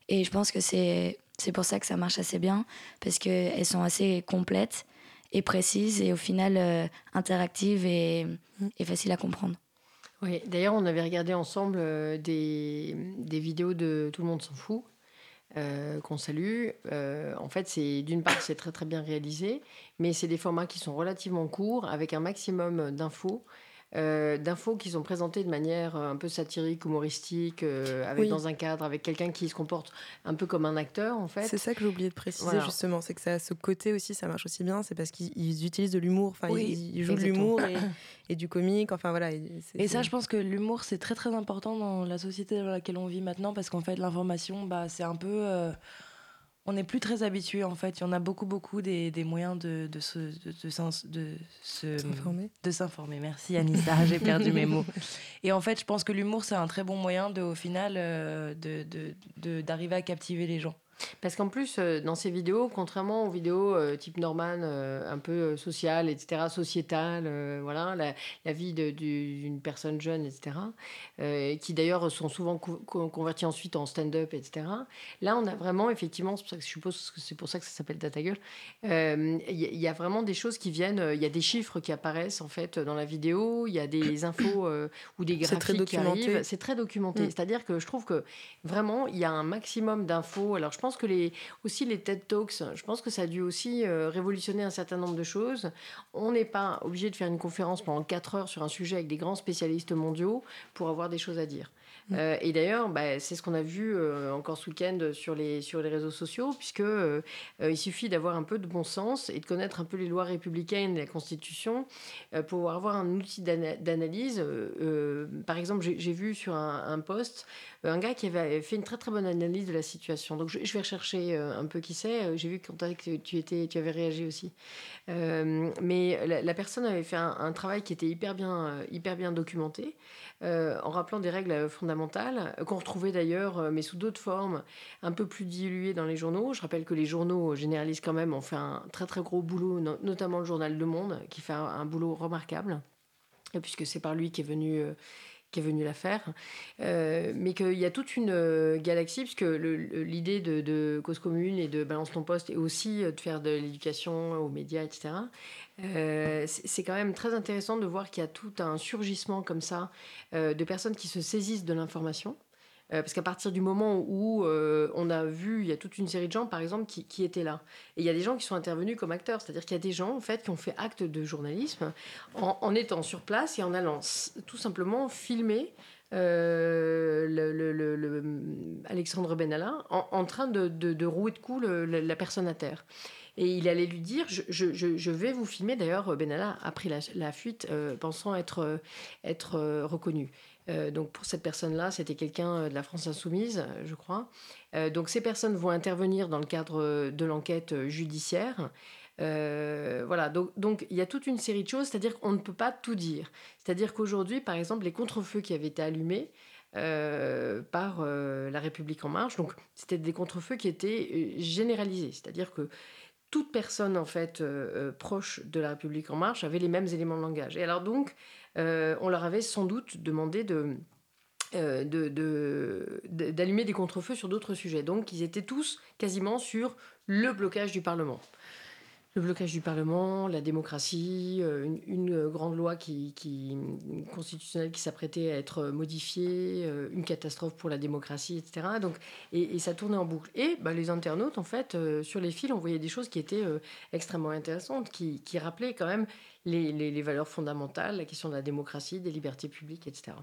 Et je pense que c'est c'est pour ça que ça marche assez bien, parce qu'elles sont assez complètes et précises et au final euh, interactives et, et faciles à comprendre. Oui, d'ailleurs, on avait regardé ensemble des, des vidéos de Tout le monde s'en fout, euh, qu'on salue. Euh, en fait, c'est d'une part, c'est très très bien réalisé, mais c'est des formats qui sont relativement courts, avec un maximum d'infos. Euh, d'infos qui sont présentées de manière euh, un peu satirique, humoristique, euh, avec Oui. dans un cadre, avec quelqu'un qui se comporte un peu comme un acteur en fait. C'est ça que j'ai oublié de préciser Voilà. justement, c'est que ça, ce côté aussi, ça marche aussi bien, c'est parce qu'ils ils utilisent de l'humour, enfin Oui, ils, ils jouent de l'humour et, et du comique, enfin voilà. Et, c'est- Et ça, c'est- je pense que l'humour, c'est très très important dans la société dans laquelle on vit maintenant, parce qu'en fait, l'information, bah, c'est un peu. euh, on n'est plus très habitué, en fait. Il y en a beaucoup, beaucoup des, des moyens de, de, se, de, de S'informer. de s'informer. Merci Anissa, j'ai perdu mes mots. Et en fait, je pense que l'humour, c'est un très bon moyen, de, au final, euh, de, de, de- d'arriver à captiver les gens. Parce qu'en plus, euh, dans ces vidéos, contrairement aux vidéos euh, type Norman, euh, un peu sociales, etc., sociétales, euh, voilà, la, la vie du- d'une personne jeune, etc., qui d'ailleurs sont souvent co- co- convertis ensuite en stand-up, etc. Là, on a vraiment, effectivement, c'est pour ça que je suppose que c'est pour ça que ça s'appelle Data Gueule, il y, a- il y a vraiment des choses qui viennent, il y a des chiffres qui apparaissent, en fait, dans la vidéo, il y a des infos ou des C'est très graphiques qui arrivent. C'est très documenté. Mm. C'est-à-dire que je trouve que Vraiment, il y a un maximum d'infos. Alors, je pense que les, aussi les TED Talks, je pense que ça a dû aussi euh, révolutionner un certain nombre de choses. On n'est pas obligé de faire une conférence pendant 4 heures sur un sujet avec des grands spécialistes mondiaux pour avoir des choses à dire. Euh, et d'ailleurs, bah, c'est ce qu'on a vu euh, encore ce week-end sur les, réseaux sociaux, puisque euh, il suffit d'avoir un peu de bon sens et de connaître un peu les lois républicaines et la Constitution pour avoir un outil d'ana- d'analyse. Par exemple, j'ai vu sur un, un post un gars qui avait fait une très très bonne analyse de la situation. Donc je, vais rechercher un peu qui c'est. J'ai vu que tu étais, tu avais réagi aussi. Mais la, personne avait fait un, travail qui était hyper bien, documenté, en rappelant des règles fondamentales euh, qu'on retrouvait d'ailleurs, euh, mais sous d'autres formes, un peu plus diluées dans les journaux. Je rappelle que les journaux généralistes quand même ont fait un très très gros boulot, no- notamment le journal Le Monde, qui fait un, un boulot remarquable, euh, puisque c'est par lui qui est venu. Qui est venu la faire, Euh, mais qu'il y a toute une euh, galaxie, puisque l'idée de, cause commune et de balance ton poste est aussi euh, de faire de l'éducation aux médias, etc. C'est quand même très intéressant de voir qu'il y a tout un surgissement comme ça de personnes qui se saisissent de l'information. Euh, parce qu'à partir du moment où euh, on a vu, il y a toute une série de gens, par exemple, qui, étaient là. Et il y a des gens qui sont intervenus comme acteurs. C'est-à-dire qu'il y a des gens, en fait, qui ont fait acte de journalisme en, étant sur place et en allant tout simplement filmer euh, le, le- le- le- Alexandre Benalla en, train de, rouer de coups la, personne à terre. Et il allait lui dire, je, vais vous filmer. D'ailleurs, Benalla a pris la, fuite pensant être, reconnu. Euh, donc pour cette personne-là, c'était quelqu'un euh, de la France insoumise, euh, je crois. Donc ces personnes vont intervenir dans le cadre de l'enquête judiciaire. Voilà, donc, il y a toute une série de choses, c'est-à-dire qu'on ne peut pas tout dire. C'est-à-dire qu'aujourd'hui, par exemple, les contre-feux qui avaient été allumés par La République en marche, donc c'était des contre-feux qui étaient généralisés, c'est-à-dire que toute personne en fait proche de La République en marche avait les mêmes éléments de langage. Et alors donc, on leur avait sans doute demandé de euh, d'allumer des contre-feux sur d'autres sujets. Donc, ils étaient tous quasiment sur le blocage du Parlement. Le blocage du Parlement, la démocratie, euh, une, une grande loi qui, constitutionnelle qui s'apprêtait à être modifiée, euh, une catastrophe pour la démocratie, etc. Donc, et, ça tournait en boucle. Et bah, les internautes, en fait, euh, sur les fils, on voyait des choses qui étaient euh, extrêmement intéressantes, qui, qui rappelaient quand même les, les- valeurs fondamentales, la question de la démocratie, des libertés publiques, etc.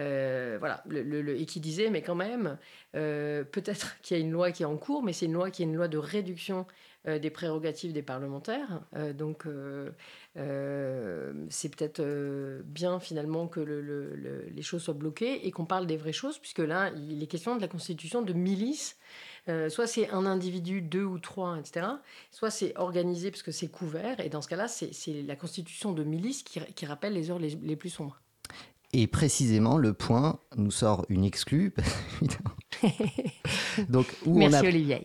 Euh, voilà, le- et qui disait, mais quand même, euh, peut-être qu'il y a une loi qui est en cours, mais c'est une loi qui est une loi de réduction euh, des prérogatives des parlementaires. Euh, donc, euh, euh, c'est peut-être euh, bien finalement que le- le- le- les choses soient bloquées et qu'on parle des vraies choses, puisque là, il est question de la constitution de milices. Euh, soit c'est un individu, deux ou trois, etc. Soit c'est organisé parce que c'est couvert. Et dans ce cas-là, c'est la constitution de milices qui, rappelle les heures les plus sombres. Et précisément, le point nous sort une exclue. Donc, où on, a-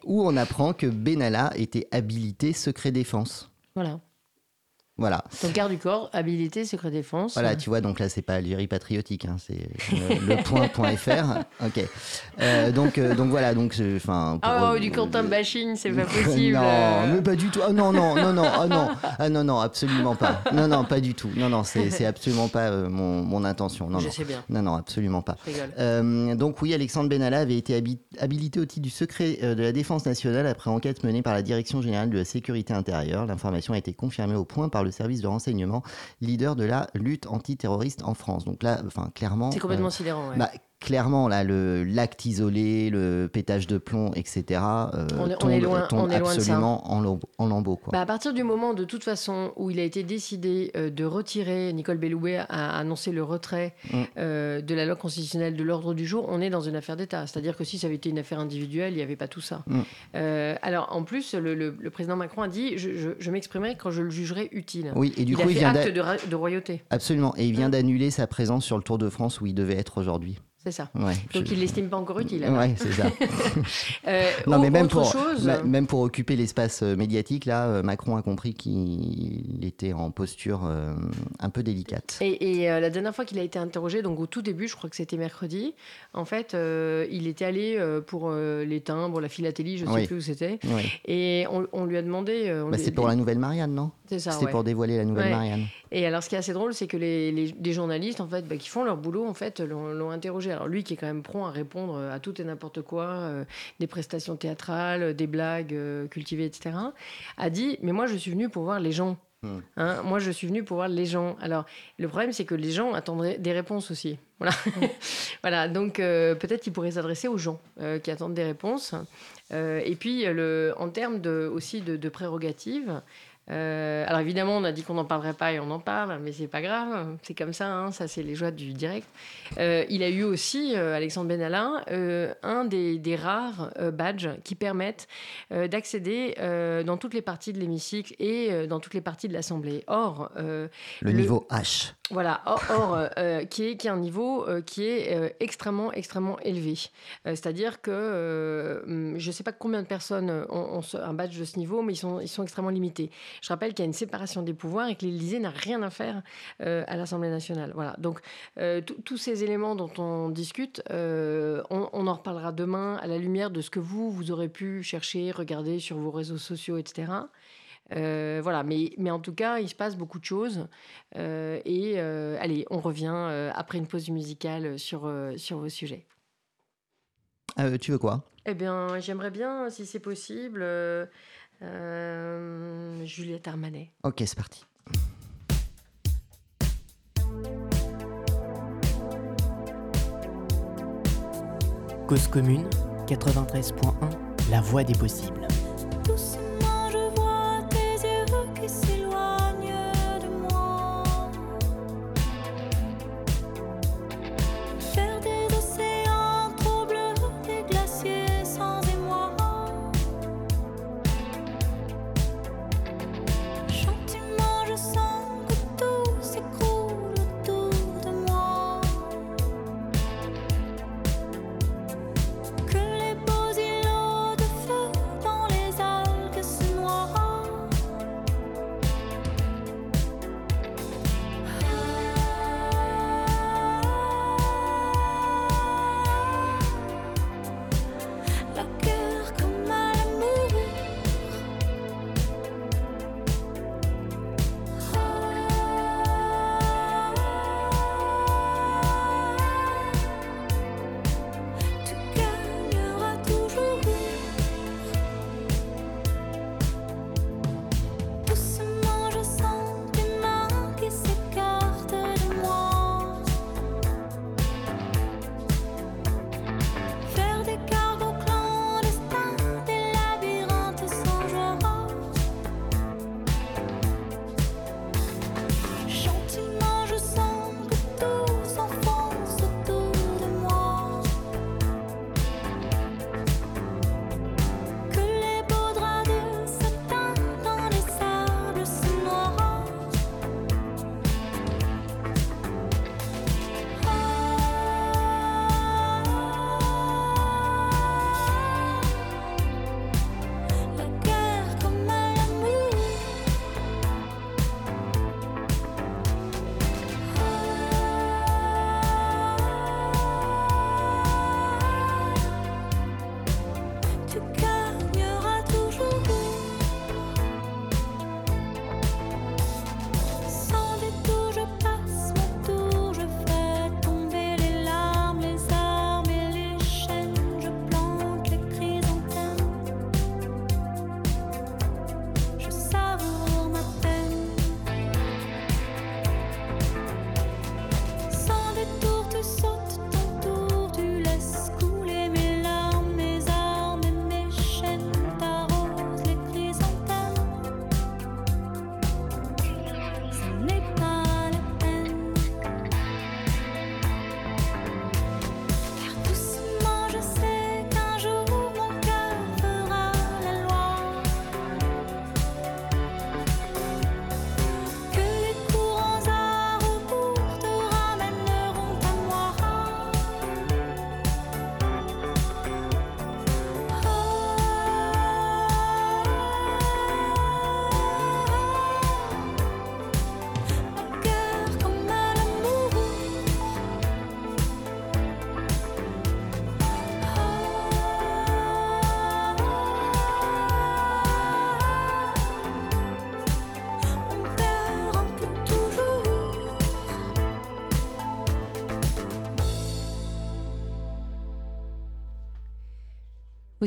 où on apprend que Benalla était habilité secret défense. Voilà. Voilà. Donc garde du corps, habilité, secret défense. Voilà, tu vois, donc là, c'est pas Algérie patriotique, hein, c'est euh, le point.fr. Ok. Euh, donc, euh, donc voilà, donc, enfin. Ah ouais, du Quentin bashing, c'est pas possible. Non, Euh, mais pas du tout. Ah non, non, non, non, ah non, ah non, non, absolument pas. Non, non, pas du tout. Non, non, c'est absolument pas euh, mon, mon intention. Non, Je non. sais bien. Non, non, absolument pas. Euh, donc oui, Alexandre Benalla avait été habi- habilité au titre du secret euh, de la défense nationale après enquête menée par la Direction générale de la sécurité intérieure. L'information a été confirmée au point par le service de renseignement, leader de la lutte antiterroriste en France. Donc là, enfin clairement, C'est complètement euh, sidérant. ouais. bah, clairement là, le l'acte isolé, le pétage de plomb, etc. euh, On est- on tombe, est loin- tombe on est loin de ça. absolument en, en lambeaux, quoi. Bah, à partir du moment, de toute façon, où il a été décidé euh, de retirer, Nicole Belloubet a annoncé le retrait Mm. euh, de la loi constitutionnelle de l'ordre du jour, on est dans une affaire d'État. C'est-à-dire que si ça avait été une affaire individuelle, il n'y avait pas tout ça. Mm. Alors, en plus, le, le- le président Macron a dit Je, je- je m'exprimerai quand je le jugerai utile. Oui, et du il coup, a il vient acte de, royauté. Absolument, et il vient d'annuler sa présence sur le Tour de France où il devait être aujourd'hui. C'est ça. Ouais, Donc, je- il l'estime pas encore utile. Ouais, c'est ça. Euh, Non, mais même pour, chose, même pour occuper l'espace euh, médiatique, là, euh, Macron a compris qu'il était en posture euh, un peu délicate. Et, et, euh, la dernière fois qu'il a été interrogé, donc au tout début, je crois que c'était mercredi, en fait, il était allé pour les timbres, la philatélie, je ne sais Oui. plus où c'était. Et on, on lui a demandé. Bah, c'est pour la nouvelle Marianne, non? C'est ça, C'était ouais. pour dévoiler la nouvelle Ouais. Marianne. Et alors, ce qui est assez drôle, c'est que les, journalistes, en fait, bah, qui font leur boulot, en fait, l'ont l'ont Alors lui, qui est quand même prompt à répondre à tout et n'importe quoi, euh, des prestations théâtrales, des blagues euh, cultivées, etc., a dit Mais moi, je suis venu pour voir les gens. Hmm. Hein, moi, je suis venu pour voir les gens. Alors, le problème, c'est que les gens attendraient des réponses aussi. Voilà. voilà. Donc, euh, peut-être qu'il pourrait s'adresser aux gens euh, qui attendent des réponses. Euh, et puis, le, en termes de, aussi de, de prérogatives, euh, alors évidemment, on a dit qu'on n'en parlerait pas et on en parle, mais c'est pas grave, c'est comme ça, hein, ça c'est les joies du direct. Euh, il a eu aussi, euh, Alexandre Benalla, euh, un des, des rares badges qui permettent d'accéder dans toutes les parties de l'hémicycle et dans toutes les parties de l'Assemblée. Or, Le, Le- niveau H. voilà, or, euh, euh, qui, est, qui est un niveau euh, qui est extrêmement, extrêmement élevé. C'est-à-dire que hum, je ne sais pas combien de personnes ont, un badge de ce niveau, mais ils sont, ils sont extrêmement limités. Je rappelle qu'il y a une séparation des pouvoirs et que l'Élysée n'a rien à faire à l'Assemblée nationale. Voilà, donc tous- ces éléments dont on discute, on, on en reparlera demain à la lumière de ce que vous, vous aurez pu chercher, regarder sur vos réseaux sociaux, etc. Euh, voilà, mais, mais en tout cas, il se passe beaucoup de choses. Euh, et euh, allez, on revient euh, après une pause musicale sur, euh, sur vos sujets. Euh, tu veux quoi? Eh bien, j'aimerais bien, si c'est possible, euh, euh, Juliette Armanet. Ok, c'est parti. Cause commune 93.1, la voix des possibles.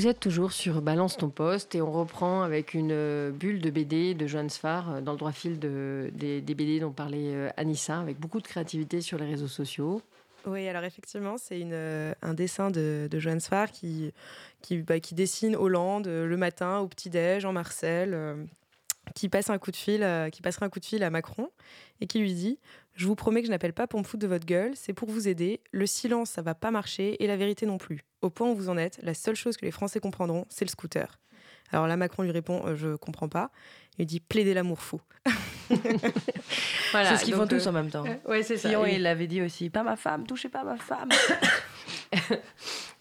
Vous êtes toujours sur Balance ton poste et on reprend avec une euh, bulle de BD de Johan Sfar euh, dans le droit fil de, des, BD dont parlait euh, Anissa, avec beaucoup de créativité sur les réseaux sociaux. Oui, alors effectivement, c'est une, un dessin de, de Johannes Farr qui, qui, bah, dessine Hollande le matin au petit-déj en euh, qui, passe un coup de fil, qui passera un coup de fil à Macron et qui lui dit Je vous promets que je n'appelle pas pour me foutre de votre gueule, c'est pour vous aider. Le silence, ça va pas marcher et la vérité non plus. Au point où vous en êtes, la seule chose que les Français comprendront, c'est le scooter. Alors là, Macron lui répond euh, Je comprends pas. Il dit Plaidez l'amour fou. Voilà, c'est ce qu'ils font tous euh, en même temps. Ouais, c'est Et- il l'avait dit aussi. Pas ma femme, touchez pas ma femme.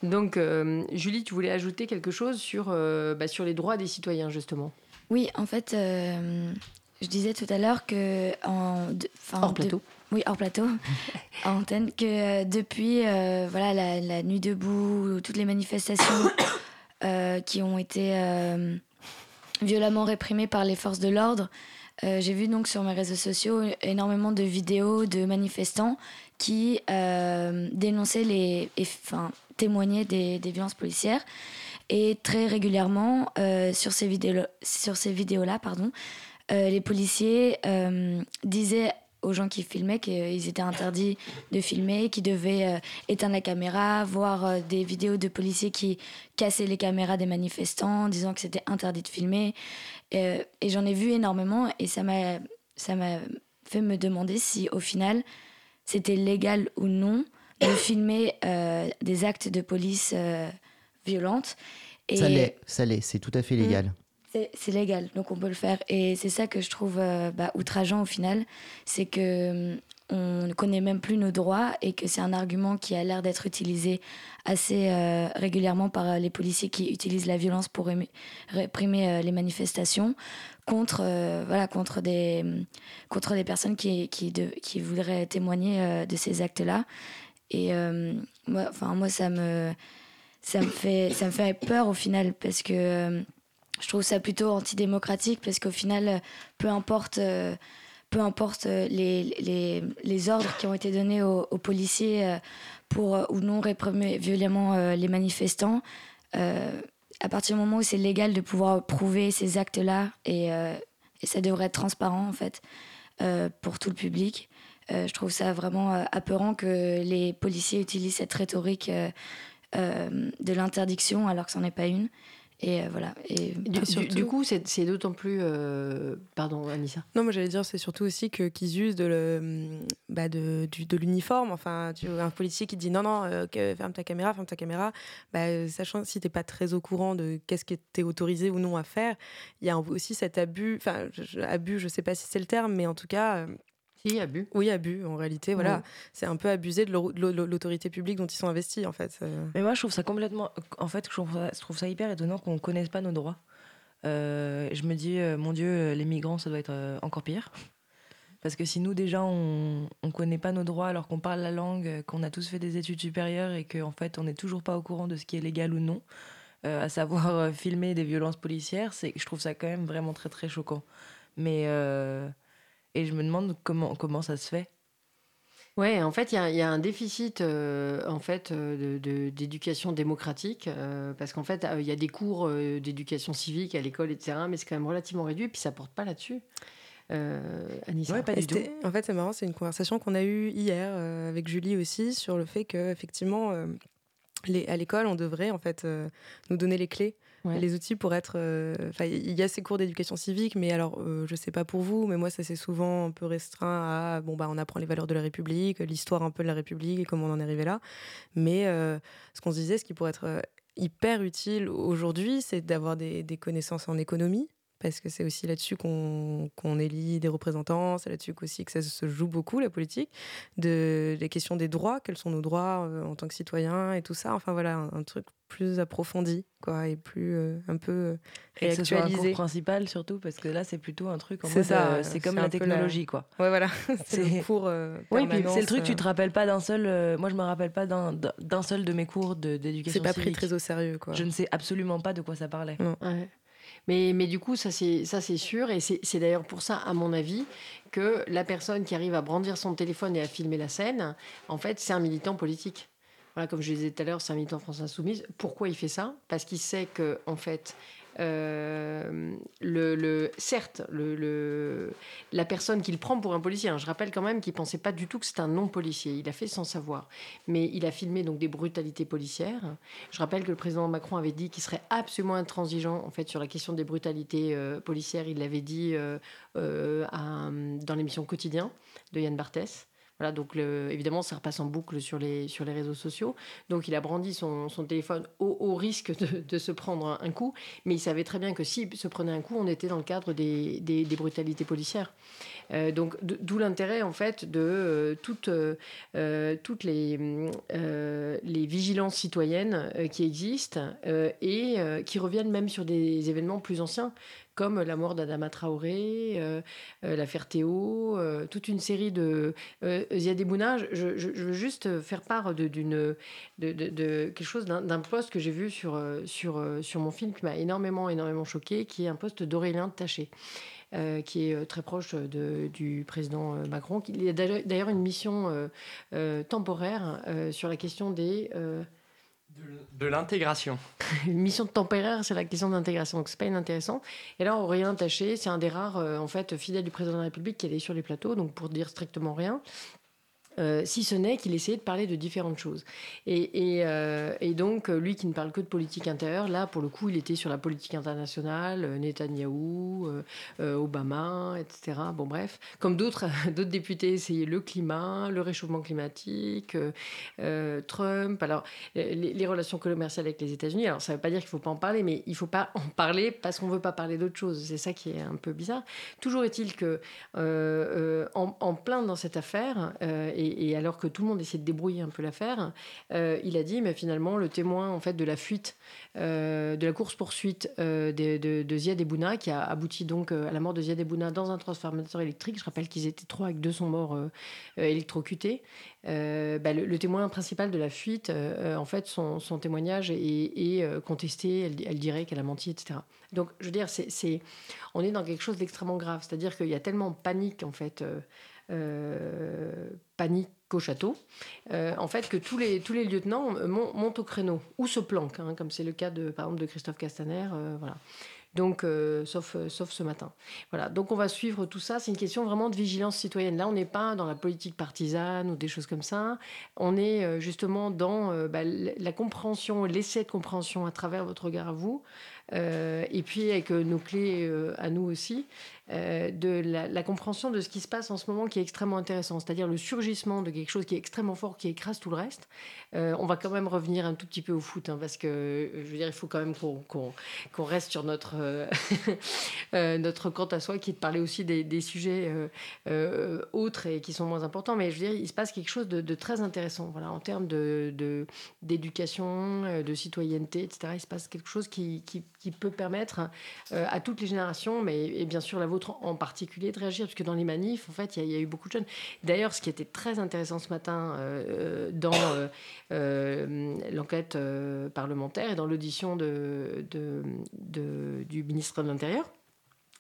Donc, euh, Julie, tu voulais ajouter quelque chose sur, euh, bah, sur les droits des citoyens, justement? Oui, en fait, euh, je disais tout à l'heure que en de- enfin, Hors de- plateau. oui, hors plateau, à antenne, que euh, depuis euh, voilà la, la nuit debout, toutes les manifestations euh, qui ont été euh, violemment réprimées par les forces de l'ordre, j'ai vu donc sur mes réseaux sociaux énormément de vidéos de manifestants qui dénonçaient les, et, enfin, témoignaient des, des violences policières. Et très régulièrement, euh, sur ces vidéos, sur ces vidéos-là, pardon, les policiers euh, disaient aux gens qui filmaient qu'ils étaient interdits de filmer, qu'ils devaient euh, éteindre la caméra, voir euh, des vidéos de policiers qui cassaient les caméras des manifestants, disant que c'était interdit de filmer. Euh, et j'en ai vu énormément et ça m'a ça m'a fait me demander si au final c'était légal ou non de filmer euh, des actes de police euh, violentes. Et Ça l'est, ça l'est, c'est tout à fait légal. c'est c'est légal, donc on peut le faire. Et c'est ça que je trouve euh, bah, outrageant au final, c'est que hum, on ne connaît même plus nos droits et que c'est un argument qui a l'air d'être utilisé assez euh, régulièrement par euh, les policiers qui utilisent la violence pour réprimer les manifestations contre, voilà, contre, des, hum, contre des personnes qui, qui, de- qui voudraient témoigner de ces actes-là. Et euh, moi, enfin, moi, ça me, ça, me fait, ça me fait peur au final parce que je trouve ça plutôt antidémocratique parce qu'au final, euh, peu importe, euh, peu importe euh, les, ordres qui ont été donnés aux, policiers pour ou non réprimer violemment les manifestants, à partir du moment où c'est légal de pouvoir prouver ces actes-là, et, ça devrait être transparent en fait pour tout le public, je trouve ça vraiment apeurant que les policiers utilisent cette rhétorique de l'interdiction alors que c'en est pas une. Et euh, voilà. Et Du, du- surtout- du coup, c'est d'autant plus. euh, Pardon, Anissa. Non, moi j'allais dire, c'est surtout aussi que qu'ils usent de le, bah, de, du- de l'uniforme. Enfin, tu vois, un policier qui dit non, non, euh, ferme ta caméra, ferme ta caméra. Bah, sachant si t'es pas très au courant de qu'est-ce qui t'es autorisé ou non à faire, il y a aussi cet abus. Enfin, abus, je sais pas si c'est le terme, mais en tout cas. Si, abus. Oui, abus, en réalité, voilà. Ouais. C'est un peu abuser de l'au- de l'au- l'autorité publique dont ils sont investis, en fait. euh. Mais moi, je trouve ça complètement. En fait, je trouve ça, je trouve ça hyper étonnant qu'on ne connaisse pas nos droits. Euh, je me dis, euh, mon Dieu, les migrants, ça doit être euh, encore pire. Parce que si nous, déjà, on ne connaît pas nos droits alors qu'on parle la langue, qu'on a tous fait des études supérieures et qu'en fait, on n'est toujours pas au courant de ce qui est légal ou non, euh, à savoir euh, filmer des violences policières, c'est, je trouve ça quand même vraiment très, très choquant. Mais. Et je me demande comment, comment ça se fait. Ouais, en fait, il y, a- il y a un déficit euh, en fait euh, de- de- d'éducation démocratique euh, parce qu'en fait, euh, il y a des cours euh, d'éducation civique à l'école, etc. Mais c'est quand même relativement réduit, et puis ça porte pas là-dessus. Euh, Anissa. Ouais, pas du tout. En fait, c'est marrant, c'est une conversation qu'on a eue hier euh, avec Julie aussi sur le fait que effectivement, euh, les, à l'école, on devrait en fait euh, nous donner les clés. Les outils pour être. euh, Enfin, il y a ces cours d'éducation civique, mais alors, euh, je sais pas pour vous, mais moi, ça c'est souvent un peu restreint à. Bon, bah, on apprend les valeurs de la République, l'histoire un peu de la République et comment on en est arrivé là. Mais euh, ce qu'on se disait, ce qui pourrait être euh, hyper utile aujourd'hui, c'est d'avoir des connaissances en économie, parce que c'est aussi là-dessus qu'on qu'on élit des représentants, c'est là-dessus aussi que ça se joue beaucoup, la politique, de, des questions des droits, quels sont nos droits euh, en tant que citoyens et tout ça. Enfin voilà, un, un truc plus approfondi, quoi, et plus euh, un peu euh, Et que ce soit un cours réactualisé. principal surtout, parce que là, c'est plutôt un truc en C'est ça, euh, c'est comme la peu la- technologie, quoi. Ouais, voilà, c'est le cours. euh, Oui, puis c'est le truc, tu te rappelles pas d'un seul. euh, moi, je me rappelle pas d'un seul de mes cours d'éducation C'est pas pris civique. très au sérieux, quoi. Je ne sais absolument pas de quoi ça parlait. Ouais. Mais, mais du coup, ça c'est ça c'est sûr, et c'est d'ailleurs pour ça, à mon avis, que la personne qui arrive à brandir son téléphone et à filmer la scène, en fait, c'est un militant politique. voilà, comme je disais tout à l'heure, c'est un militant France Insoumise. Pourquoi il fait ça? Parce qu'il sait que, en fait, euh, certes, la personne qu'il prend pour un policier, hein, je rappelle quand même qu'il pensait pas du tout que c'était un non-policier. Il a fait sans savoir, mais il a filmé donc des brutalités policières. Je rappelle que le président Macron avait dit qu'il serait absolument intransigeant en fait sur la question des brutalités euh, policières. Il l'avait dit euh, dans l'émission Quotidien de Yann Barthès. Donc évidemment, ça repasse en boucle sur les, sur les réseaux sociaux. Donc il a brandi son, son téléphone au, au risque de, se prendre un, coup, mais il savait très bien que s'il se prenait un coup, on était dans le cadre des, des, brutalités policières. Euh, donc d'où l'intérêt en fait de euh, toutes, euh, toutes les, les vigilances citoyennes qui existent et qui reviennent même sur des événements plus anciens comme la mort d'Adama Traoré, euh, euh, l'affaire Théo, euh, toute une série de Ziad Bouna. Je, je, veux juste faire part d'une, de, quelque chose d'un, d'un post que j'ai vu sur, sur, sur mon film qui m'a énormément, énormément choqué, qui est un post d'Aurélien Taché. Euh, qui est très proche de, du président Macron. Il y a d'ailleurs une mission euh, euh, temporaire sur la question des de, l'intégration. Mission temporaire, c'est la question d'intégration, donc c'est pas inintéressant. Et là, Aurélien Taché, c'est un des rares, euh, en fait, fidèles du président de la République qui allait sur les plateaux, donc pour dire strictement rien. Euh, si ce n'est qu'il essayait de parler de différentes choses. Et, euh, donc, lui qui ne parle que de politique intérieure, là, pour le coup, il était sur la politique internationale, euh, euh, Obama, etc. Bon, bref, comme d'autres députés essayaient le climat, le réchauffement climatique, Trump, alors les, relations commerciales avec les États-Unis. Alors, ça ne veut pas dire qu'il ne faut pas en parler, mais il ne faut pas en parler parce qu'on ne veut pas parler d'autre chose. C'est ça qui est un peu bizarre. Toujours est-il que, en, en, plein dans cette affaire, et, alors que tout le monde essayait de débrouiller un peu l'affaire, euh, il a dit, mais finalement, le témoin en fait de la fuite, euh, de la course poursuite euh, de, de, de, Ziad Ebouna, qui a abouti donc à la mort de Ziad Ebouna dans un transformateur électrique. Je rappelle qu'ils étaient trois avec deux sont morts électrocutés. Bah, le, témoin principal de la fuite, en fait, son, témoignage est, est contesté. Elle, dirait qu'elle a menti, etc. Donc, je veux dire, c'est, on est dans quelque chose d'extrêmement grave. C'est-à-dire qu'il y a tellement panique, en fait. Euh, panique au château, euh, en fait que tous les, tous les lieutenants montent au créneau ou se planquent, hein, comme c'est le cas de, par exemple de Christophe Castaner. Euh, voilà. Donc, sauf, sauf ce matin. Voilà. Donc, on va suivre tout ça. C'est une question vraiment de vigilance citoyenne. Là, on n'est pas dans la politique partisane ou des choses comme ça. On est justement dans bah, la compréhension, l'essai de compréhension à travers votre regard à vous. Euh, et puis avec nos clés euh, à nous aussi, euh, de la, compréhension de ce qui se passe en ce moment qui est extrêmement intéressant, c'est-à-dire le surgissement de quelque chose qui est extrêmement fort, qui écrase tout le reste. on va quand même revenir un tout petit peu au foot, hein, parce que je veux dire, il faut quand même qu'on qu reste sur notre, notre compte à soi, qui est de parler aussi des, sujets autres et qui sont moins importants. Mais je veux dire, il se passe quelque chose de, très intéressant voilà, en termes d'éducation, de, de, citoyenneté, etc. Il se passe quelque chose qui qui peut permettre euh, à toutes les générations, mais bien sûr la vôtre en particulier, de réagir, parce que dans les manifs, en fait, il y, a eu beaucoup de jeunes. D'ailleurs, ce qui était très intéressant ce matin euh, dans euh, euh l'enquête parlementaire et dans l'audition du ministre de l'Intérieur,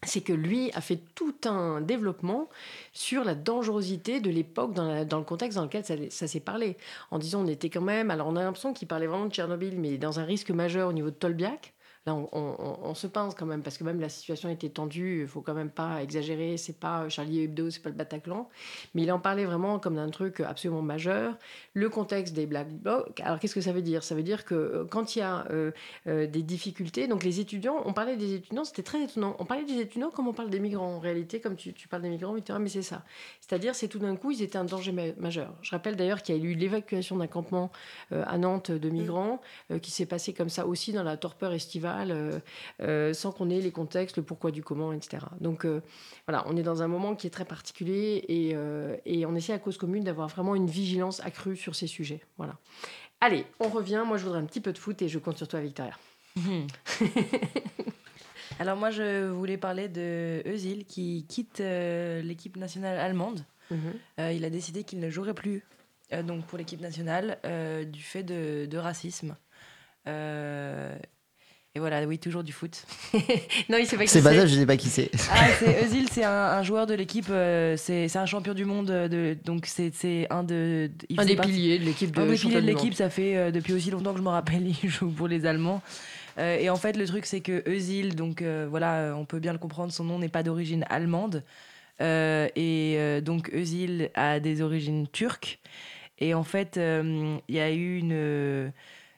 c'est que lui a fait tout un développement sur la dangerosité de l'époque dans, dans, le contexte dans lequel ça, ça s'est parlé. En disant on était quand même, alors on a l'impression qu'il parlait vraiment de Tchernobyl, mais dans un risque majeur au niveau de Tolbiac. Là, on, on, on, se pince quand même, parce que même la situation était tendue, il faut quand même pas exagérer, c'est pas Charlie Hebdo, c'est pas le Bataclan, mais il en parlait vraiment comme d'un truc absolument majeur. Le contexte des Black Blocs, alors qu'est-ce que ça veut dire? Ça veut dire que euh, quand il y a euh, euh, des difficultés, donc les étudiants, on parlait des étudiants, c'était très étonnant, on parlait des étudiants comme on parle des migrants, en réalité, comme tu, tu parles des migrants, mais c'est ça. C'est-à-dire, c'est tout d'un coup, ils étaient un danger ma majeur. Je rappelle d'ailleurs qu'il y a eu l'évacuation d'un campement euh, à Nantes de migrants, euh, qui s'est passé comme ça aussi dans la torpeur estivale, euh, euh, sans qu'on ait les contextes, le pourquoi du comment, etc. Donc euh, voilà, on est dans un moment qui est très particulier et, euh, et on essaie à cause commune d'avoir vraiment une vigilance accrue sur ces sujets. Voilà. Allez, on revient. Moi, je voudrais un petit peu de foot et je compte sur toi, Victoria. Mmh. Alors moi, je voulais parler de Özil qui quitte euh, l'équipe nationale allemande. Mmh. Euh, il a décidé qu'il ne jouerait plus euh, donc pour l'équipe nationale du fait de, de racisme. Et voilà, oui, toujours du foot. non, il sait pas qui C'est pas ça, je sais pas qui c'est. Ah, c'est Özil, c'est un, un joueur de l'équipe, euh, c'est un champion du monde, euh, de, donc c'est un de. Un des partie- piliers de l'équipe de un des piliers de l'équipe, ça fait euh, depuis aussi longtemps que je me rappelle, il joue pour les Allemands. Euh, et en fait, le truc, c'est que Özil, donc euh, voilà, on peut bien le comprendre, son nom n'est pas d'origine allemande. Euh, et euh, donc Özil a des origines turques. Et en fait, euh, il y a eu une,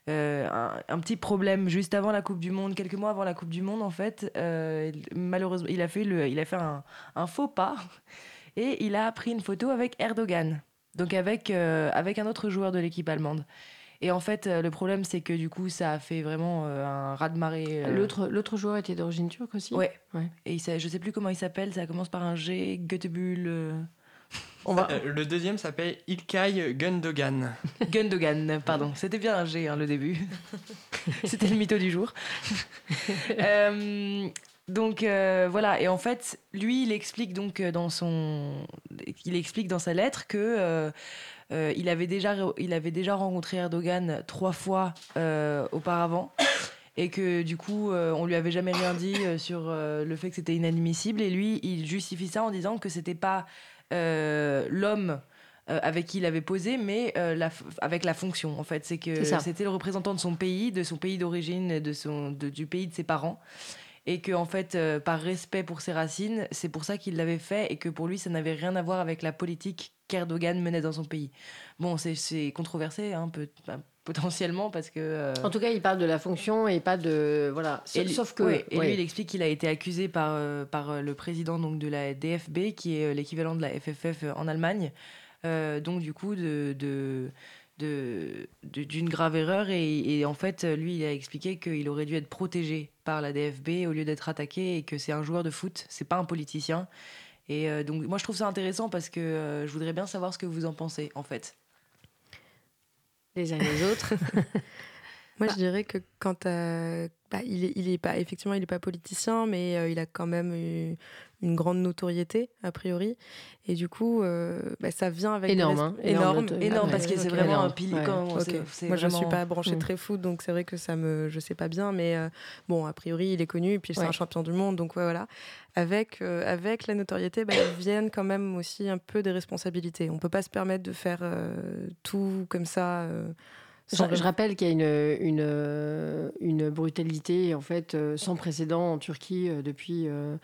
euh, un, un petit problème juste avant la Coupe du Monde, quelques mois avant la Coupe du Monde, en fait. Euh, malheureusement, il a fait, le, il a fait un, un faux pas et il a pris une photo avec Erdogan, donc avec, euh, avec un autre joueur de l'équipe allemande. Et en fait, le problème, c'est que du coup, ça a fait vraiment euh, un raz-de-marée. euh, L'autre, l'autre joueur était d'origine turque aussi? Ouais. Ouais. Et il je sais plus comment il s'appelle, ça commence par un G, Götebull. euh, On va... Euh, le deuxième s'appelle Ilkay Gundogan. Gundogan, pardon. C'était bien un G, hein, le début. C'était le mytho du jour. Euh, donc euh, voilà, et en fait, lui, il explique donc dans son, il explique dans sa lettre que euh, il avait déjà, il avait déjà rencontré Erdogan trois fois auparavant. Et que du coup, euh, on lui avait jamais rien dit euh, sur euh, le fait que c'était inadmissible. Et lui, il justifie ça en disant que c'était pas l'homme euh, avec qui il avait posé, mais euh, la avec la fonction. En fait, c'est que c'était le représentant de son pays, de son pays d'origine, de son, de- du pays de ses parents, et que en fait, euh, par respect pour ses racines, c'est pour ça qu'il l'avait fait, et que pour lui, ça n'avait rien à voir avec la politique qu'Erdogan menait dans son pays. Bon, c'est- controversé, hein, peut- bah, potentiellement, parce que. euh, En tout cas, il parle de la fonction et pas de voilà. et Sauf, que ouais, et ouais. lui, il explique qu'il a été accusé par, euh, par le président donc, de la DFB, qui est l'équivalent de la FFF en Allemagne, euh, donc du coup de, de, de- de- d'une grave erreur. Et, et en fait, lui, il a expliqué qu'il aurait dû être protégé par la DFB au lieu d'être attaqué et que c'est un joueur de foot, c'est pas un politicien. Et euh, donc, moi, je trouve ça intéressant parce que euh, je voudrais bien savoir ce que vous en pensez, en fait. les uns et les autres. Moi, je dirais que quand euh, bah, il, est, il est pas effectivement, il est pas politicien, mais euh, il a quand même eu une grande notoriété a priori, et du coup, euh, bah, ça vient avec Énorme, hein, énorme, énorme parce que c'est vraiment un pilier. ouais. Moi, je suis vraiment- pas branchée Mm. très foot, donc c'est vrai que ça me, je sais pas bien, mais euh, bon, a priori, il est connu, et puis c'est Ouais. un champion du monde, donc ouais, voilà. Avec, euh, avec la notoriété, bah, viennent quand même aussi un peu des responsabilités. On peut pas se permettre de faire euh, tout comme ça. Je, rappelle qu'il y a une, une, euh, une brutalité en fait euh, sans précédent en Turquie euh, depuis euh,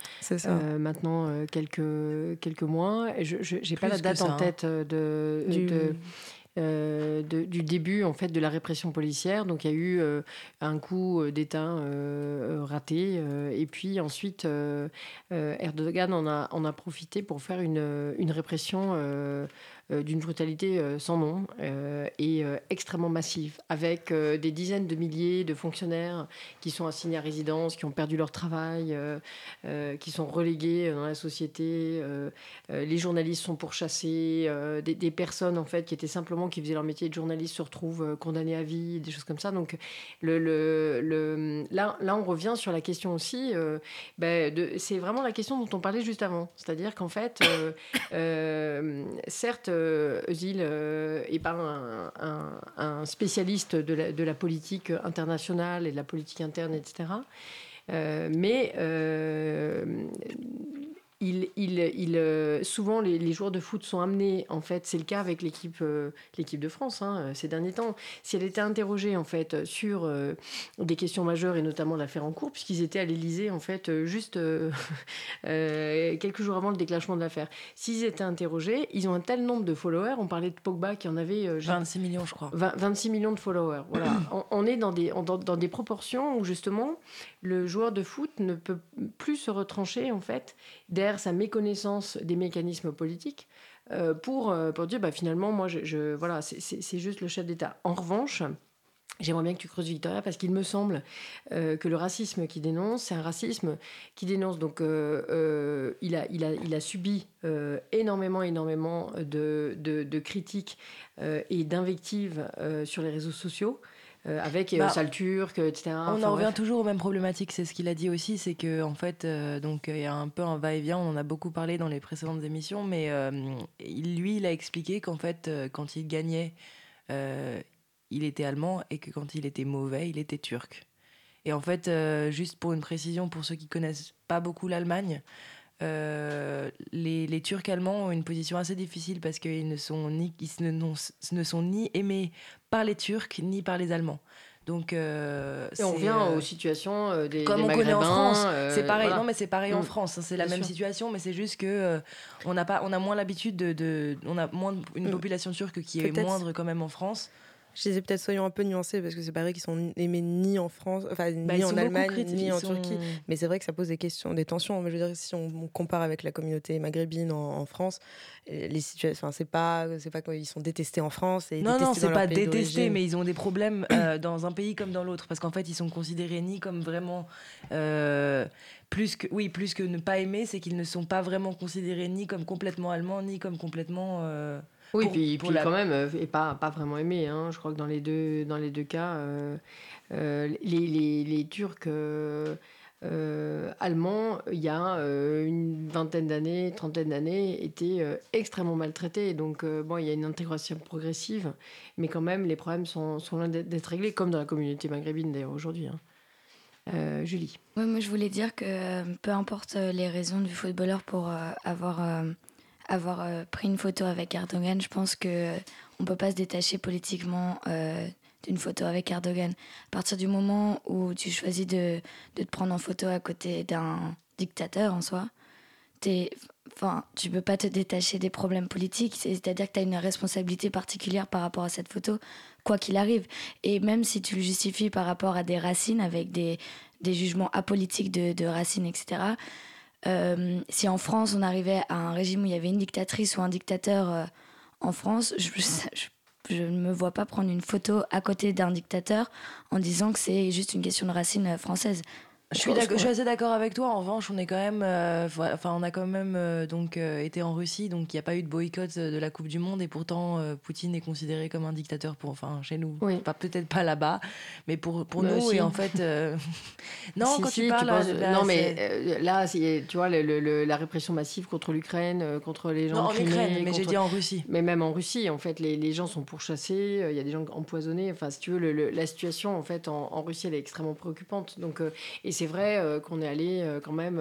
euh, maintenant quelques, quelques mois. Je n'ai pas la date ça, en hein. tête de, Du- de, euh, de- du début en fait de la répression policière. Donc il y a eu euh, un coup d'État euh, raté et puis ensuite Erdogan en a, en a profité pour faire une, une répression d'une brutalité euh, sans nom euh, et euh, extrêmement massive, avec euh, des dizaines de milliers de fonctionnaires qui sont assignés à résidence, qui ont perdu leur travail, euh, euh, qui sont relégués dans la société. euh, euh, les journalistes sont pourchassés, euh, des, personnes en fait qui étaient simplement qui faisaient leur métier de journaliste se retrouvent euh, condamnées à vie, des choses comme ça. Donc là, là, on revient sur la question aussi. euh, ben, c'est vraiment la question dont on parlait juste avant, c'est-à-dire qu'en fait, euh, euh, certes, euh, Özil euh, est pas un spécialiste de la, de la politique internationale et de la politique interne, etc. Euh, mais euh, il, il, il, euh, souvent, les, les joueurs de foot sont amenés, en fait, c'est le cas avec l'équipe euh, l'équipe de France hein, euh, ces derniers temps. Si elle était interrogée, en fait, sur euh, des questions majeures et notamment l'affaire en cours, puisqu'ils étaient à l'Élysée, en fait, juste euh, quelques jours avant le déclenchement de l'affaire. S'ils étaient interrogés, ils ont un tel nombre de followers. On parlait de Pogba qui en avait. euh, j'ai- 26 millions, je crois. 20 26 millions de followers. Voilà. on, on est dans des, dans, dans des proportions où justement le joueur de foot ne peut plus se retrancher en fait derrière sa méconnaissance des mécanismes politiques euh, pour, euh, pour dire bah, finalement moi je, voilà c'est- juste le chef d'État. En revanche, J'aimerais bien que tu creuses Victoria parce qu'il me semble euh, que le racisme qu'il dénonce, c'est un racisme qui dénonce. Donc, il, a, il, a, il a subi énormément, énormément de, de, critiques et d'invectives sur les réseaux sociaux, euh, avec euh, Bah, Sale Turc, etc. On Enfin, en revient bref. toujours aux mêmes problématiques, c'est ce qu'il a dit aussi, c'est que en fait, euh, donc il y a un peu un va-et-vient. On en a beaucoup parlé dans les précédentes émissions, mais euh, lui, il a expliqué qu'en fait, quand il gagnait, il était allemand et que quand il était mauvais, il était turc. Et en fait, juste pour une précision, pour ceux qui connaissent pas beaucoup l'Allemagne, euh, les, les Turcs allemands ont une position assez difficile parce qu'ils ne sont ni, ils ne, non- ne sont ni aimés par les Turcs ni par les Allemands. Donc, euh, Et on revient euh, aux situations euh, des, comme des on connaît en France. euh, c'est pareil. voilà. Non, mais c'est pareil en Mm. France. hein, C'est la Bien même sûr. situation, mais c'est juste que euh, on n'a pas, on a moins l'habitude de, de- on a moins une Mm. population turque qui est moindre quand même en France. Je disais peut-être soyons un peu nuancés parce que c'est pas vrai qu'ils sont aimés ni en France, enfin Bah, ni sont en Allemagne, ni en sont- Turquie. Mais c'est vrai que ça pose des questions, des tensions. Mais je veux dire, si on, on compare avec la communauté maghrébine en, en France, euh, les situations, enfin, c'est pas, c'est pas qu'ils sont détestés en France et Non, non, détestés c'est dans leur pas pays détesté, d'origine. mais ils ont des problèmes euh, dans un pays comme dans l'autre, parce qu'en fait, ils sont considérés ni comme vraiment euh, plus que, oui, plus que ne pas aimer, c'est qu'ils ne sont pas vraiment considérés ni comme complètement allemands, ni comme complètement. euh, Oui, pour- puis, pour puis la- quand même, euh, et pas, pas vraiment aimé. Hein. Je crois que dans les deux, dans les deux cas, euh, euh, les, les, les Turcs euh, euh, allemands, il y a euh, une vingtaine d'années, trentaine d'années, étaient euh, extrêmement maltraités. Donc, euh, bon, il y a une intégration progressive, mais quand même, les problèmes sont, sont loin d'être réglés, comme dans la communauté maghrébine d'ailleurs aujourd'hui. hein. Euh, Julie. Ouais, moi, je voulais dire que peu importe les raisons du footballeur pour euh, avoir, euh, avoir euh, pris une photo avec Erdogan, je pense que euh, on peut pas se détacher politiquement euh, d'une photo avec Erdogan. À partir du moment où tu choisis de, de te prendre en photo à côté d'un dictateur en soi, enfin, tu peux pas te détacher des problèmes politiques. C'est- C'est-à-dire que tu as une responsabilité particulière par rapport à cette photo, quoi qu'il arrive. Et même si tu le justifies par rapport à des racines, avec des, des jugements apolitiques de racines, etc., euh, si en France on arrivait à un régime où il y avait une dictatrice ou un dictateur euh, en France, je, je, ne me vois pas prendre une photo à côté d'un dictateur en disant que c'est juste une question de racines euh, françaises. Je suis, d'accord- je suis assez d'accord avec toi. En revanche, on est quand même, euh, enfin, on a quand même euh, donc euh, été en Russie, donc il n'y a pas eu de boycott de la Coupe du Monde, et pourtant Poutine est considéré comme un dictateur pour, enfin, chez nous, Oui. pas peut-être pas là-bas, mais pour pour Bah, nous si. et en fait, non, Si, quand si, tu parles, penses- là, non, mais là, tu vois, le- le- le- la répression massive contre l'Ukraine, contre les gens non, en crimés, Ukraine, mais j'ai dit en Russie. Mais même en Russie, en fait, les, les gens sont pourchassés, il y a des gens empoisonnés. Enfin, si tu veux, le- la situation, en fait, en, en Russie, elle est extrêmement préoccupante. Donc, et c'est vrai euh, qu'on est allé euh, quand même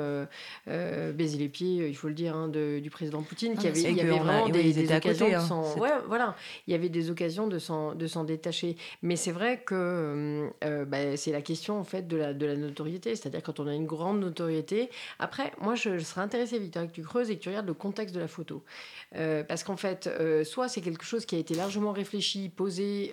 euh, baiser les pieds, il faut le dire, hein, de- du président Poutine, Ah, qui avait, il y avait a- vraiment des, côté, occasions de hein. s'en... C'est- Ouais, voilà, il y avait des occasions de s'en, de s'en détacher. Mais c'est vrai que euh, bah, c'est la question, en fait, de la, de la notoriété. C'est-à-dire quand on a une grande notoriété. Après, moi, je, je serais intéressée, Victor, que tu creuses et que tu regardes le contexte de la photo. Euh, parce qu'en fait, soit c'est quelque chose qui a été largement réfléchi, posé.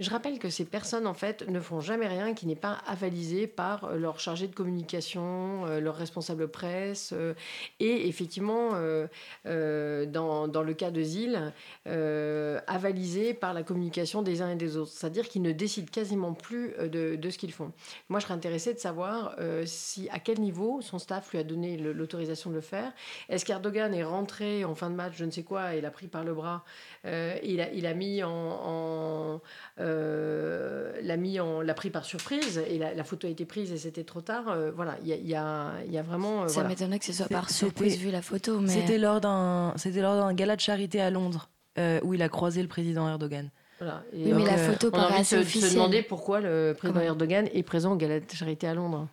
je rappelle que ces personnes, en fait, ne font jamais rien qui n'est pas avalisé par leur chargé de communication, euh, leur responsable presse. euh, et effectivement, euh, dans, dans le cas de Zil, euh, avalisé par la communication des uns et des autres. C'est-à-dire qu'ils ne décident quasiment plus de, de ce qu'ils font. Moi, je serais intéressée de savoir si, à quel niveau son staff lui a donné l'autorisation de le faire. Est-ce qu'Erdogan est rentré en fin de match, je ne sais quoi, et l'a pris par le bras, euh, il, a, il a mis en, l'a mis en, l'a pris par surprise, et la, la photo a été prise et c'était trop tard. Euh, voilà, il y a, il y, a, y a vraiment. euh, Ça voilà. m'étonnerait que ce soit par c'était- surprise vu la photo, mais C'était lors d'un, c'était lors d'un gala de charité à Londres euh, où il a croisé le président Erdogan. Voilà. Et Oui, donc, mais la euh, photo on a paraît envie de assez se, demander pourquoi le président Comment Erdogan est présent au Gala de Charité à Londres.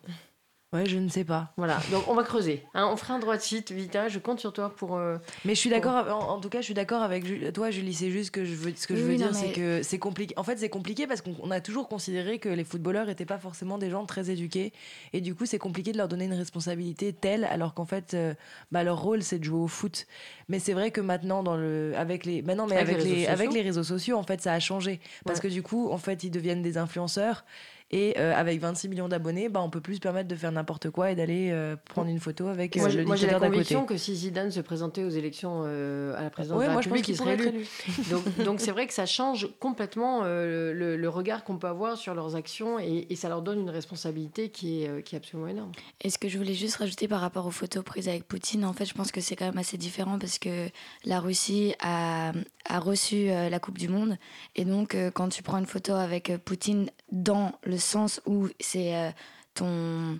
Ouais, je ne sais pas. Voilà, donc on va creuser. hein. on fera un droit de site, Vita, je compte sur toi pour... euh, Mais je suis d'accord, en, en tout cas, je suis d'accord avec Ju- toi, Julie. C'est juste que je veux, ce que je veux oui, dire, c'est que c'est compliqué. En fait, c'est compliqué parce qu'on on a toujours considéré que les footballeurs n'étaient pas forcément des gens très éduqués. Et du coup, c'est compliqué de leur donner une responsabilité telle, alors qu'en fait, euh, bah, leur rôle, c'est de jouer au foot. Mais c'est vrai que maintenant, dans le, avec les, maintenant, mais Avec avec, les réseaux les, avec sociaux. les réseaux sociaux, en fait, ça a changé. Parce Ouais. que du coup, en fait, ils deviennent des influenceurs. Et euh, avec 26 millions d'abonnés, bah, on peut plus se permettre de faire n'importe quoi et d'aller euh, prendre une photo avec euh, Moi, le j'ai- moi, j'ai la conviction que si Zidane se présentait aux élections euh, à la présidence Ouais, de la moi, je pense République, il serait élu. Donc donc c'est vrai que ça change complètement euh, le, le regard qu'on peut avoir sur leurs actions et, et ça leur donne une responsabilité qui est, euh, qui est absolument énorme. Et ce que je voulais juste rajouter par rapport aux photos prises avec Poutine, en fait, je pense que c'est quand même assez différent parce que la Russie a, a reçu euh, la Coupe du Monde. Et donc, euh, quand tu prends une photo avec euh, Poutine dans le sens où c'est euh, ton.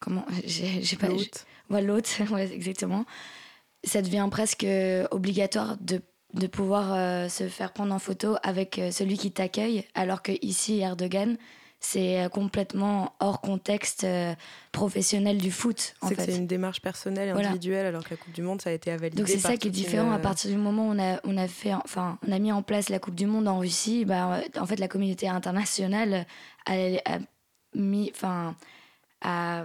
Comment J'ai pas. L'hôte. Ouais, ouais, exactement. Ça devient presque obligatoire de, de pouvoir euh, se faire prendre en photo avec euh, celui qui t'accueille, alors que ici, Erdogan, c'est euh, complètement hors contexte euh, professionnel du foot. En C'est c'est une démarche personnelle et Voilà. individuelle, alors que la Coupe du Monde, ça a été validé. Donc c'est ça qui est une, différent à euh, partir du moment où on a, on a fait, enfin, on a mis en place la Coupe du Monde en Russie. Bah, en fait, la communauté internationale a, a mis, enfin, a,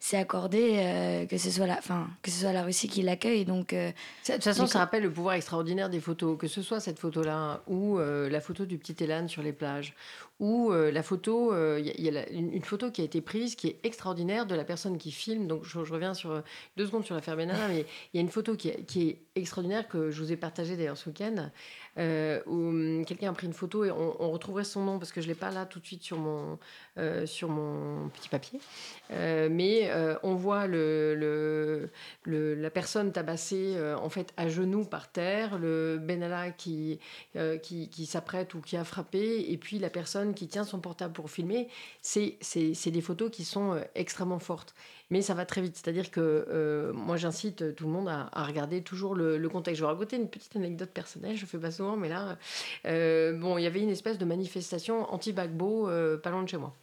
s'est accordé euh, que ce soit la, enfin, que ce soit la Russie qui l'accueille. Donc euh, De toute façon, ça rappelle le pouvoir extraordinaire des photos, que ce soit cette photo-là ou euh, la photo du petit Elan sur les plages, ou euh, la photo, il y a, y a une, photo qui a été prise qui est extraordinaire de la personne qui filme. Donc je, reviens sur euh, deux secondes sur l'affaire Benalla, mais il y a une photo qui qui est extraordinaire que je vous ai partagée d'ailleurs ce week-end, euh, où hum, quelqu'un a pris une photo et on, retrouverait son nom parce que je l'ai pas là tout de suite sur mon, euh, sur mon petit papier. Euh, mais on voit la personne tabassée en fait à genoux par terre, le Benalla qui, qui, qui s'apprête ou qui a frappé, et puis la personne qui tient son portable pour filmer. C'est des photos qui sont extrêmement fortes. Mais ça va très vite. C'est-à-dire que euh, moi, j'incite tout le monde à, regarder toujours le, le contexte. Je vais raconter une petite anecdote personnelle. Je ne fais pas souvent, mais là, euh, bon, il y avait une espèce de manifestation anti-Bagbo euh, pas loin de chez moi.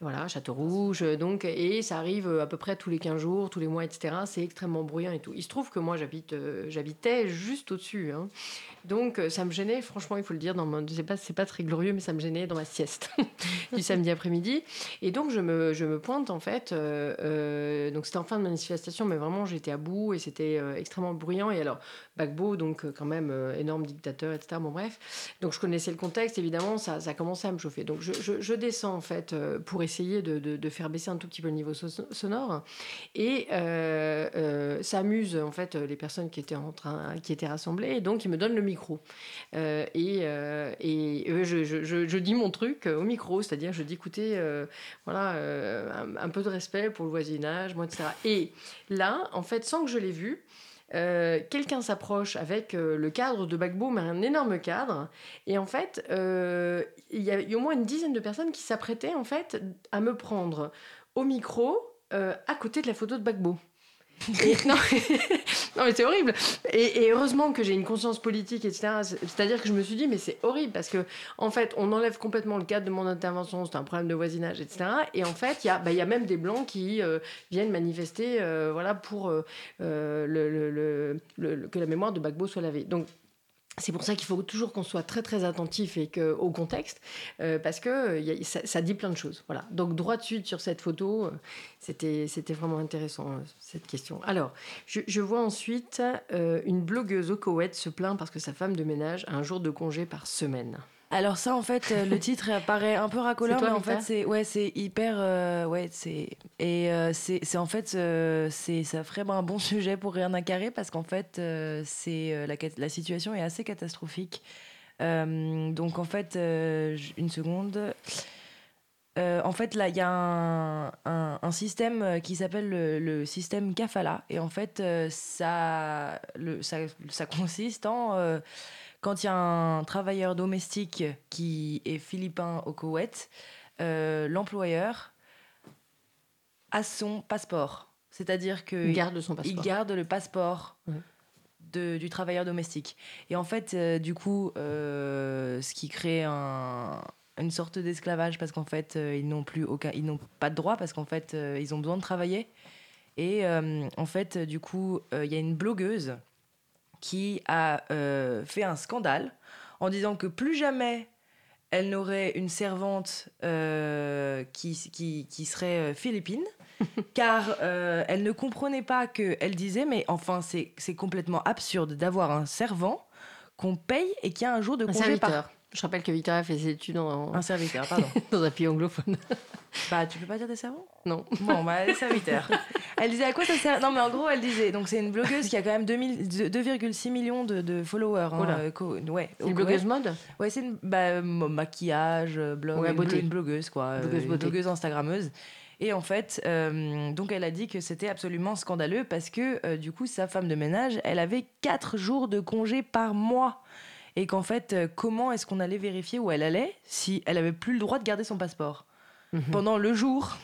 Voilà, Château Rouge, euh, donc, et ça arrive euh, à peu près tous les 15 jours, tous les mois, etc. C'est extrêmement bruyant et tout. Il se trouve que moi, euh, j'habitais juste au-dessus. hein. Donc, ça me gênait, franchement, il faut le dire, dans mon, c'est pas, c'est pas très glorieux, mais ça me gênait dans ma sieste du samedi après-midi. Et donc, je me, je me pointe, en fait. donc, c'était en fin de manifestation, mais vraiment, j'étais à bout et c'était extrêmement bruyant. Et alors, Bagbo, donc, quand même, énorme dictateur, etc. Bon, bref. Donc, je connaissais le contexte, évidemment, ça, ça commençait à me chauffer. Donc, je, je- descends, en fait, pour essayer de, de- de faire baisser un tout petit peu le niveau so- sonore. Et euh, euh, ça amuse, en fait, les personnes qui étaient, en train, qui étaient rassemblées. Donc, ils me donnent le micro. Euh, et euh, et euh, je, je- dis mon truc euh, au micro, c'est-à-dire, je dis, écoutez, euh, voilà, euh, un, un peu de respect pour le voisinage, moi, etc. Et là, en fait, sans que je l'ai vu, euh, quelqu'un s'approche avec euh, le cadre de Bagbo, mais un énorme cadre. Et en fait, euh, il y a au moins une dizaine de personnes qui s'apprêtaient en fait à me prendre au micro à côté de la photo de Bagbo. Et- non, non, mais c'est horrible. Et, heureusement que j'ai une conscience politique, etc. C'est- C'est-à-dire que je me suis dit, mais c'est horrible parce que, en fait, on enlève complètement le cadre de mon intervention, c'est un problème de voisinage, etc. Et en fait, il y, a- bah, y a même des blancs qui euh, viennent manifester euh, voilà, pour euh, que la mémoire de Bagbo soit lavée. Donc, c'est pour ça qu'il faut toujours qu'on soit très très attentif et que, au contexte, euh, parce que euh, ça, dit plein de choses. Voilà. Donc droit de suite sur cette photo, euh, c'était c'était vraiment intéressant cette question. Alors, je, je vois ensuite une blogueuse au Koweït se plaint parce que sa femme de ménage a un jour de congé par semaine. Alors ça, en fait, euh, le titre paraît un peu racoleur, toi, mais en fait, c'est ouais, c'est hyper, euh, ouais, c'est et euh, c'est en fait, euh, c'est ça ferait un bon sujet pour rien à carrer parce qu'en fait, c'est la situation est assez catastrophique. Donc en fait, une seconde. Euh, en fait, là, il y a un, un- un système qui s'appelle le, le système Kafala. Et en fait, euh, ça, le, ça, ça consiste en. euh, quand il y a un travailleur domestique qui est philippin au Koweït, euh, l'employeur a son passeport. C'est-à-dire que Il garde son il garde le passeport de- du travailleur domestique. Et en fait, euh, du coup, euh, ce qui crée un- une sorte d'esclavage parce qu'en fait, euh, ils n'ont plus aucun, ils n'ont pas de droit parce qu'en fait, ils ont besoin de travailler. Et en fait, du coup, il y a une blogueuse qui a euh, fait un scandale en disant que plus jamais elle n'aurait une servante euh, qui, qui, qui serait euh, philippine, car euh, elle ne comprenait pas que elle disait, mais enfin, c'est complètement absurde d'avoir un servant qu'on paye et qui a un jour de congé par... Je rappelle que Victoria fait ses études en- Un serviteur, pardon. dans un pays anglophone. bah, tu peux pas dire des servants Non. Bon, bah, les serviteurs. Elle disait à quoi ça sert? Non, mais en gros, elle disait. Donc, c'est une blogueuse qui a quand même 2000 2,6 millions de, de followers. hein, euh, co- ouais, C'est une blogueuse mode? Ouais, c'est une bah, euh, maquillage, euh, blog, Ouais, une, beauté. une blogueuse, quoi. Blogueuse une blogueuse Instagrammeuse. Et en fait, euh, donc elle a dit que c'était absolument scandaleux parce que euh, du coup, sa femme de ménage, elle avait 4 jours de congé par mois. Et qu'en fait, euh, comment est-ce qu'on allait vérifier où elle allait si elle avait plus le droit de garder son passeport Mhm. pendant le jour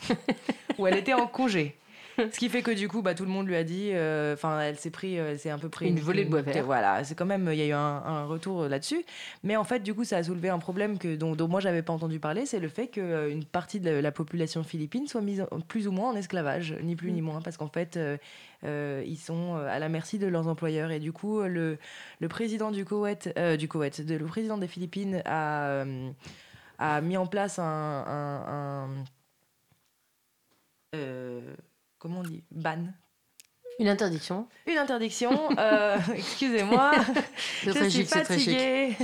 où elle était en congé? Ce qui fait que du coup, bah, tout le monde lui a dit, euh, enfin, elle s'est pris, euh, elle s'est un peu pris Une volée de bois vert. Voilà, c'est quand même, il y a eu un, un retour euh, là-dessus. Mais en fait, du coup, ça a soulevé un problème que dont, dont moi j'avais pas entendu parler, c'est le fait qu'une partie de la, la population philippine soit mise en- plus ou moins en esclavage, ni plus ni moins, parce qu'en fait, euh, euh, ils sont euh, à la merci de leurs employeurs. Et du coup, euh, le, le président du Koweït, euh, du Koweït, de- le président des Philippines a, euh, a mis en place un, un- un- euh, comment on dit, ban, Une interdiction. une interdiction. euh, Excusez-moi, je très suis chic, c'est très chic. fatiguée.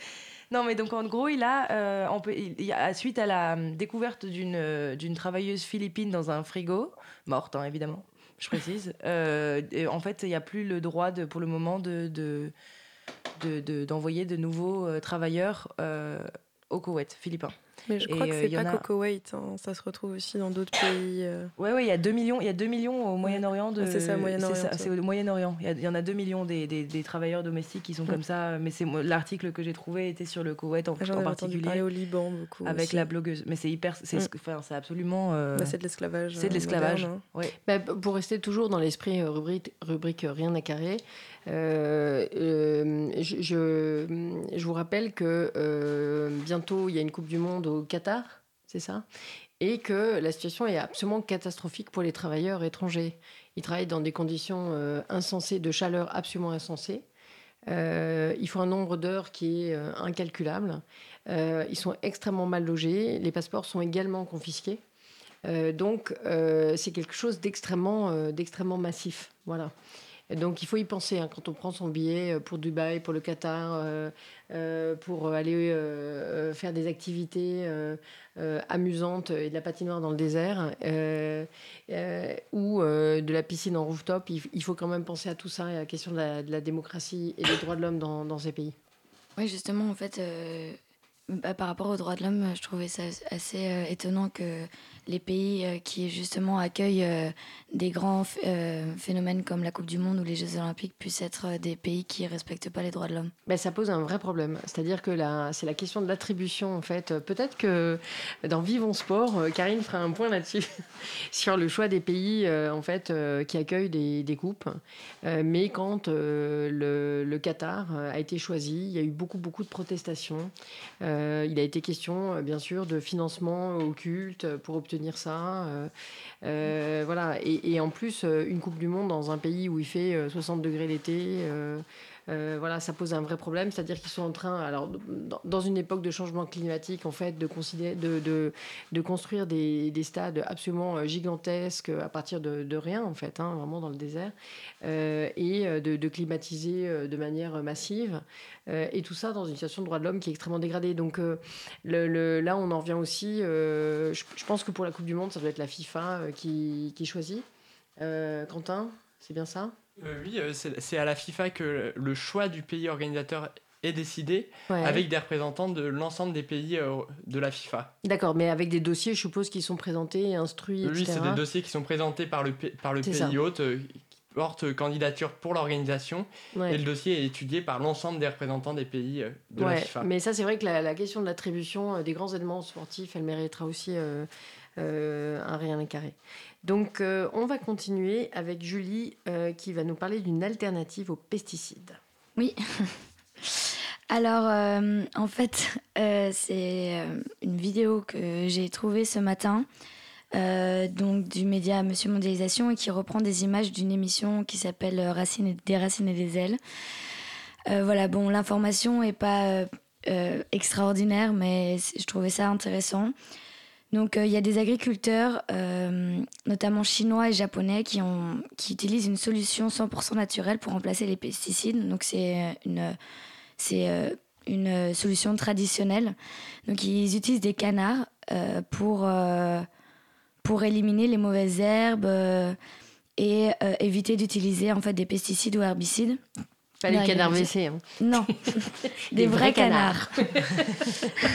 non, mais donc en gros, il a, euh, on peut, il, il a- suite à la euh, découverte d'une d'une travailleuse philippine dans un frigo, morte hein, évidemment, je précise. euh, en fait, il n'y a plus le droit de, pour le moment de de- de- de- d'envoyer de, nouveaux travailleurs au Koweït philippin. Mais je Et, crois que euh, c'est en pas a- qu'au Koweït, hein, ça se retrouve aussi dans d'autres pays. euh. Ouais, ouais, il y a 2 millions, il y a 2 millions au Moyen-Orient. De... Ah, c'est ça, Moyen-Orient, C'est ça, ça. c'est au Moyen-Orient. Il y a- il y, en a 2 millions des, des, des travailleurs domestiques qui sont comme ça. Mais c'est l'article que j'ai trouvé était sur le Koweït en, Ah, en parler particulier. au Liban beaucoup. Avec aussi. la blogueuse. Mais c'est hyper. C'est Mm. enfin, c'est absolument. euh, Bah, c'est de l'esclavage. c'est de l'esclavage. hein. Ouais. Bah, pour rester toujours dans l'esprit rubrique, rubrique Rien à carrer, euh, euh, je, vous rappelle que euh, bientôt il y a une Coupe du Monde au Qatar, c'est ça? Et que la situation est absolument catastrophique pour les travailleurs étrangers. Ils travaillent dans des conditions insensées, de chaleur absolument insensées. Euh, il faut un nombre d'heures qui est incalculable. Ils sont extrêmement mal logés. Les passeports sont également confisqués. Donc, c'est quelque chose d'extrêmement d'extrêmement massif. Voilà. Donc, il faut y penser hein, quand on prend son billet euh, pour Dubaï, pour le Qatar, euh, euh, pour aller faire des activités amusantes et de la patinoire dans le désert ou de la piscine en rooftop. Il, faut quand même penser à tout ça et à la question de la, démocratie et des droits de l'homme dans, ces pays. Oui, justement, en fait, bah, par rapport aux droits de l'homme, je trouvais ça assez étonnant que les pays euh, qui justement accueillent euh, des grands euh, phénomènes comme la Coupe du Monde ou les Jeux Olympiques puissent être des pays qui respectent pas les droits de l'homme. Ben, ça pose un vrai problème. C'est-à-dire que c'est la question de l'attribution, en fait. Peut-être que dans Vivons Sport, Karine fera un point là-dessus, sur le choix des pays, en fait, qui accueillent des, des coupes. Mais quand le, le Qatar a été choisi, il y a eu beaucoup, beaucoup de protestations. Il a été question, bien sûr, de financement au culte euh, pour obtenir ça. Euh, euh, voilà. Et, et en plus, euh, une Coupe du Monde dans un pays où il fait euh, 60 degrés l'été. Euh, euh, voilà, ça pose un vrai problème, c'est-à-dire qu'ils sont en train, alors dans- une époque de changement climatique, en fait, de, considérer, de, de, construire des, des stades absolument euh, gigantesques à partir de, de rien, en fait, hein, vraiment dans le désert, euh, et euh, de, climatiser euh, de manière massive, euh, et tout ça dans une situation de droit de l'homme qui est extrêmement dégradée. Donc euh, là, on en revient aussi, euh, je, je pense que pour la Coupe du Monde, ça doit être la FIFA euh, qui, qui choisit. Euh, Quentin, c'est bien ça? Euh, oui, euh, c'est à la FIFA que le choix du pays organisateur est décidé Ouais. avec des représentants de l'ensemble des pays euh, de la FIFA. D'accord, mais avec des dossiers, je suppose, qui sont présentés, instruits, Oui, etc. c'est des dossiers qui sont présentés par le, pa- par le pays ça. hôte qui porte candidature pour l'organisation Ouais. et le dossier est étudié par l'ensemble des représentants des pays de la FIFA. mais ça, c'est vrai que la, la question de l'attribution des grands événements sportifs, elle méritera aussi euh, euh, un rien carré. Donc, euh, on va continuer avec Julie euh, qui va nous parler d'une alternative aux pesticides. Oui. Alors, euh, en fait, c'est une vidéo que j'ai trouvée ce matin, donc du média Monsieur Mondialisation, et qui reprend des images d'une émission qui s'appelle Racines Des racines et des ailes. Voilà, bon, l'information n'est pas extraordinaire, mais je trouvais ça intéressant. Donc, euh, il y a des agriculteurs, euh, notamment chinois et japonais, qui, utilisent une solution 100% naturelle pour remplacer les pesticides. Donc, c'est euh, une solution traditionnelle. Donc, ils utilisent des canards pour, pour éliminer les mauvaises herbes et éviter d'utiliser en fait, des pesticides ou herbicides. Pas les canards WC. hein. Non, des, vrais, canards.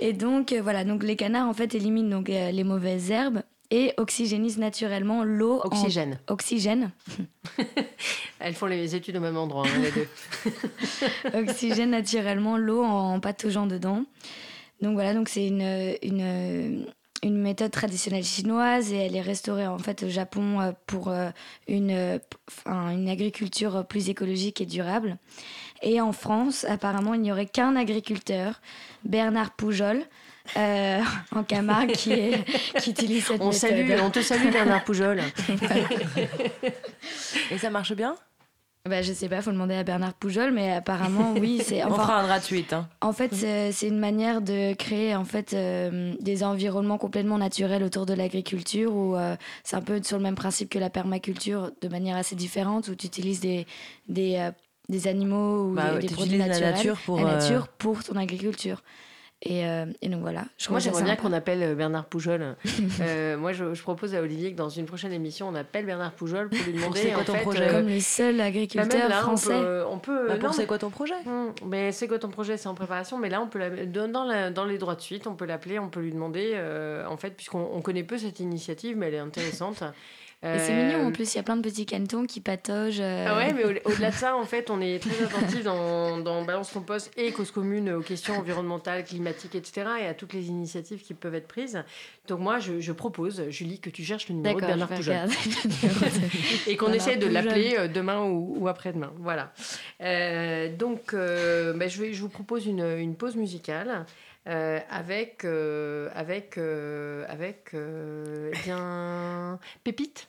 et donc euh, voilà, donc les canards en fait éliminent donc euh, les mauvaises herbes et oxygénisent naturellement l'eau. en- Oxygène. Oxygène. Elles font les études au même endroit, hein, les deux. oxygène naturellement l'eau en pataugeant dedans. Donc voilà, donc c'est une, une, une méthode traditionnelle chinoise et elle est restaurée en fait au Japon euh, pour euh, une, euh, une agriculture plus écologique et durable. Et en France, apparemment, il n'y aurait qu'un agriculteur, Bernard Poujol, euh, en Camargue, qui, est, qui utilise cette On, méthode. salue, on te salue Bernard Poujol. Et ça marche bien? Bah, je sais pas, faut demander à Bernard Poujol, mais apparemment, oui, c'est. On enfin, fera un gratuit. Hein. En fait, c'est une manière de créer en fait euh, des environnements complètement naturels autour de l'agriculture où euh, c'est un peu sur le même principe que la permaculture de manière assez différente où tu utilises des des, euh, des animaux ou Bah des, produits la naturels, nature pour, la nature pour ton agriculture. Et, euh, et donc voilà. Je Moi, j'aimerais bien qu'on appelle euh, Bernard Poujol. Euh, moi, je, je propose à Olivier que dans une prochaine émission, on appelle Bernard Poujol pour lui demander. C'est quoi ton fait, projet euh, comme le seul bah, agriculteur même là, français. On peut. On peut Bah, c'est quoi ton projet? Hum, mais c'est quoi ton projet? C'est en préparation, mais là, on peut la- dans, dans la- dans les droits de suite, on peut l'appeler, on peut lui demander, euh, en fait, puisqu'on on connaît peu cette initiative, mais elle est intéressante. Et c'est Euh, mignon en plus, il y a plein de petits canetons qui pataugent. euh, Ah ouais, mais au- au-delà de ça, en fait, on est très attentif dans, dans Balance ton poste et Cause commune aux questions environnementales, climatiques, etc. et à toutes les initiatives qui peuvent être prises. Donc moi, je, je propose, Julie, que tu cherches le numéro de Bernard Poujol. Et qu'on essaie de l'appeler euh, demain ou, ou après-demain. Voilà. Euh, donc, euh, bah, je, vais, je vous propose une, une pause musicale. euh, avec euh, avec euh, avec euh, eh bien Pépite.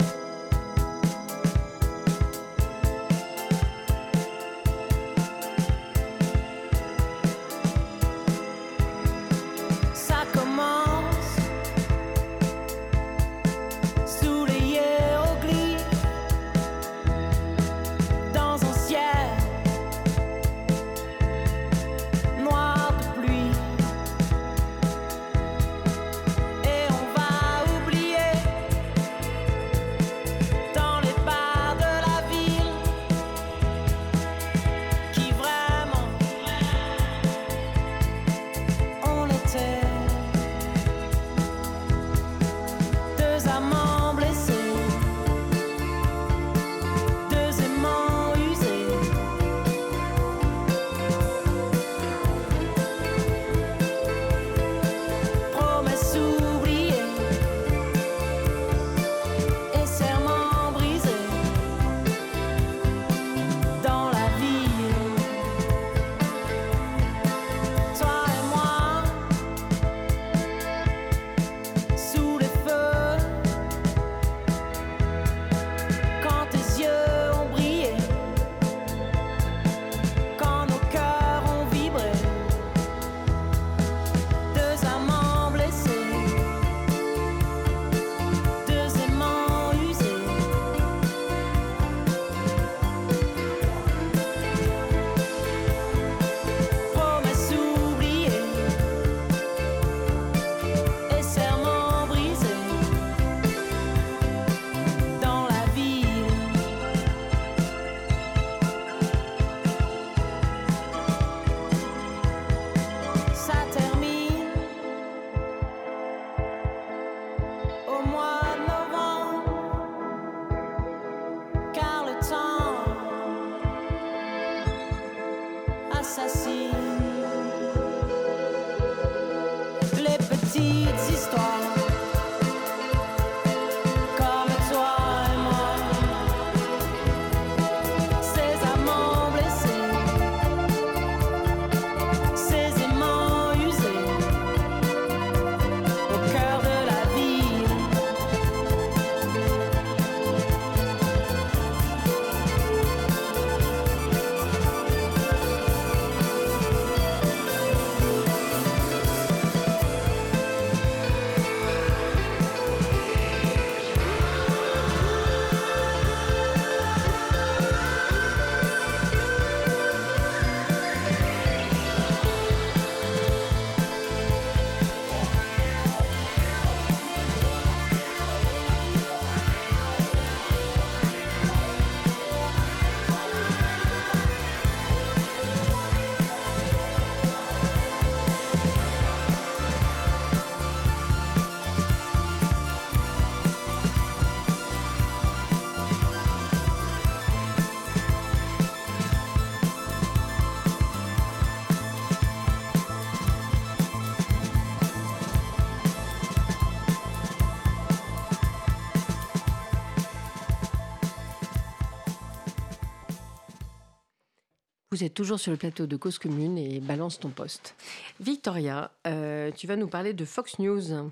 Vous êtes toujours sur le plateau de Cause Commune et balance ton poste. Victoria, euh, tu vas nous parler de Fox News.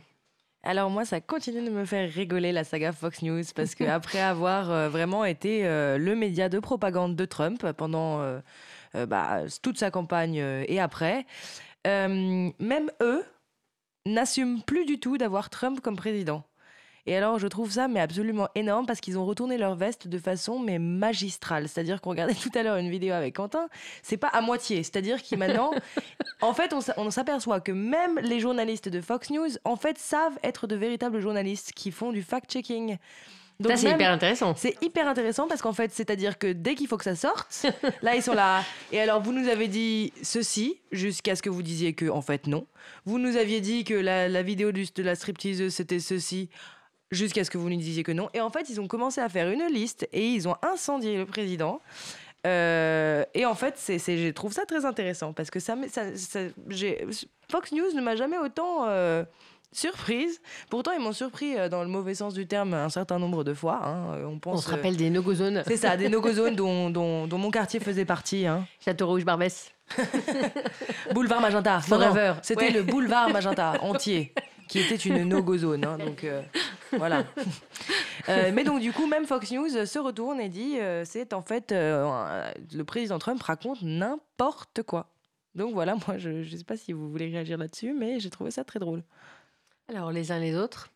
Alors moi, ça continue de me faire rigoler la saga Fox News parce que après avoir euh, vraiment été euh, le média de propagande de Trump pendant euh, bah, toute sa campagne et après, même eux n'assument plus du tout d'avoir Trump comme président. Et alors, je trouve ça mais absolument énorme parce qu'ils ont retourné leur veste de façon mais magistrale. C'est-à-dire qu'on regardait tout à l'heure une vidéo avec Quentin, c'est pas à moitié. C'est-à-dire qu'ils maintenant, en fait, on s'a- on s'aperçoit que même les journalistes de Fox News, en fait, savent être de véritables journalistes qui font du fact-checking. Donc Ça, c'est hyper intéressant. c'est hyper intéressant parce qu'en fait, c'est-à-dire que dès qu'il faut que ça sorte, là, ils sont là. Et alors, vous nous avez dit ceci jusqu'à ce que vous disiez que, en fait, non. Vous nous aviez dit que la, la vidéo du- de la stripteaseuse, c'était ceci jusqu'à ce que vous nous disiez que non. Et en fait, ils ont commencé à faire une liste et ils ont incendié le président. Euh, et en fait, c'est, c'est- je trouve ça très intéressant parce que ça, met- ça, ça- j'ai- Fox News ne m'a jamais autant euh, surprise. Pourtant, ils m'ont surpris euh, dans le mauvais sens du terme un certain nombre de fois. hein. On, pense, On se rappelle des no-go zones. c'est ça, des no-go zones dont, dont, dont mon quartier faisait partie. hein. Château Rouge Barbès. Boulevard Magenta, Forever. C'était Ouais. le boulevard Magenta entier, qui était une no-go zone. hein, donc euh, voilà. Euh, mais donc du coup, même Fox News se retourne et dit, euh, c'est en fait euh, le président Trump raconte n'importe quoi. Donc voilà, moi je ne sais pas si vous voulez réagir là-dessus, mais j'ai trouvé ça très drôle. Alors, les uns les autres.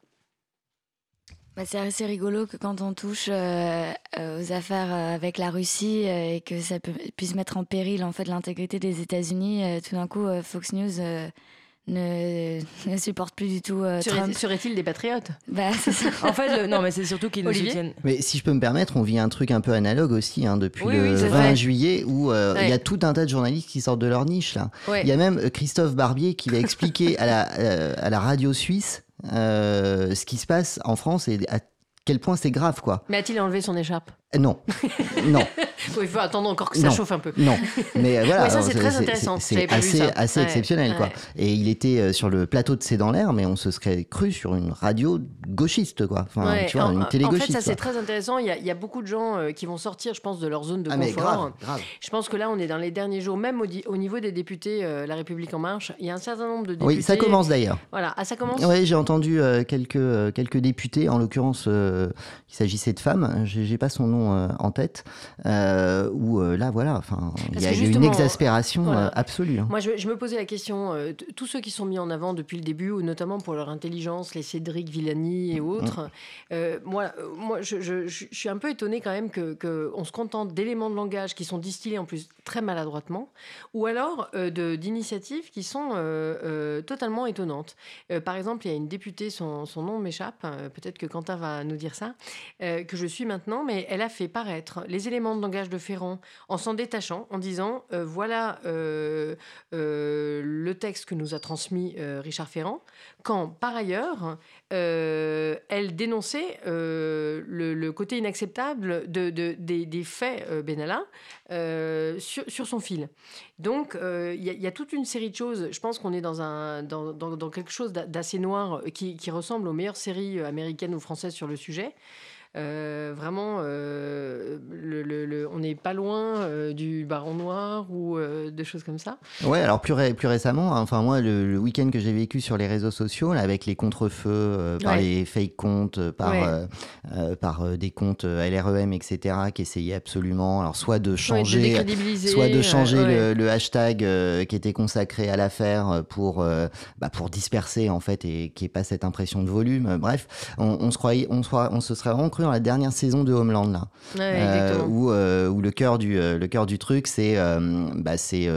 Bah, c'est assez rigolo que quand on touche euh, aux affaires euh, avec la Russie euh, et que ça peut- puisse mettre en péril en fait l'intégrité des États-Unis, euh, tout d'un coup euh, Fox News euh, ne, ne supporte plus du tout euh, Serait- Trump. Serait-il des patriotes? Bah, ça. En fait, le- non, mais c'est surtout qu'ils nous soutiennent. Mais si je peux me permettre, on vit un truc un peu analogue aussi hein, depuis Oui, le oui, c'est 20 vrai. juillet où euh, il Ouais. y a tout un tas de journalistes qui sortent de leur niche là. Ouais. Il y a même euh, Christophe Barbier qui va expliquer à, la, euh, à la radio suisse euh, ce qui se passe en France et à quel point c'est grave quoi. Mais a-t-il enlevé son écharpe? Euh, Non, non, Il faut attendre encore que ça Non. chauffe un peu. non. Mais euh, voilà, Ouais, ça, alors, c'est très intéressant. C'est assez, ça. assez Ouais, exceptionnel quoi. Et il était euh, sur le plateau de C'est dans l'air, mais on se serait cru sur une radio gauchiste quoi. Enfin, tu vois, en, une en télé fait, gauchiste. ça c'est très intéressant. Il y, a, il y a beaucoup de gens euh, qui vont sortir, je pense, de leur zone de Ah mais confort. grave, grave. Je pense que là, on est dans les derniers jours, même au, niveau des députés, euh, La République En Marche, il y a un certain nombre de députés. Oui, ça commence d'ailleurs. Voilà, ah, ça commence? Oui, j'ai entendu euh, quelques, euh, quelques députés, en l'occurrence, euh, il s'agissait de femmes, j'ai j'ai pas son nom euh, en tête, euh, où euh, là, voilà, enfin, il y a une exaspération voilà. euh, absolue. hein. Moi, je, je me posais la question, euh, tous ceux qui sont mis en avant depuis le début, notamment pour leur intelligence, les Cédric Villani et autres, euh, moi, euh, moi je, je- je- je suis un peu étonnée quand même qu'on que se contente d'éléments de langage qui sont distillés en plus très maladroitement, ou alors euh, d'initiatives qui sont euh, euh, totalement étonnantes. Euh, par exemple, il y a une députée, son, son nom m'échappe, euh, peut-être que Quentin va nous dire ça, euh, que je suis maintenant, mais elle a fait paraître les éléments de langage de Ferrand en s'en détachant, en disant euh, voilà euh, le texte que nous a transmis Richard Ferrand, quand par ailleurs euh, elle dénonçait euh, le, côté inacceptable de, de- des, faits euh, Benalla sur, son fil. Donc il y, a- toute une série de choses. Je pense qu'on est dans, quelque chose d'a- d'assez noir qui, ressemble aux meilleures séries américaines ou françaises sur le sujet. Euh, vraiment, euh, le- le- le- on n'est pas loin euh, du Baron Noir ou de choses comme ça. Ouais, alors plus, ré- plus récemment, hein, enfin moi, le, week-end que j'ai vécu sur les réseaux sociaux, là, avec les contre-feux, par Ouais. les fake comptes, par, Ouais. par des comptes LREM, etc., qui essayaient absolument, alors soit de Ouais, de changer... soit de changer le, le hashtag qui était consacré à l'affaire pour, bah, pour disperser en fait et qu'il n'y ait pas cette impression de volume. Bref, on, on se croyait, on se serait vraiment cru dans la dernière saison de Homeland là, Ouais, Euh, où, euh, où le cœur du euh, le cœur du truc c'est bah, c'est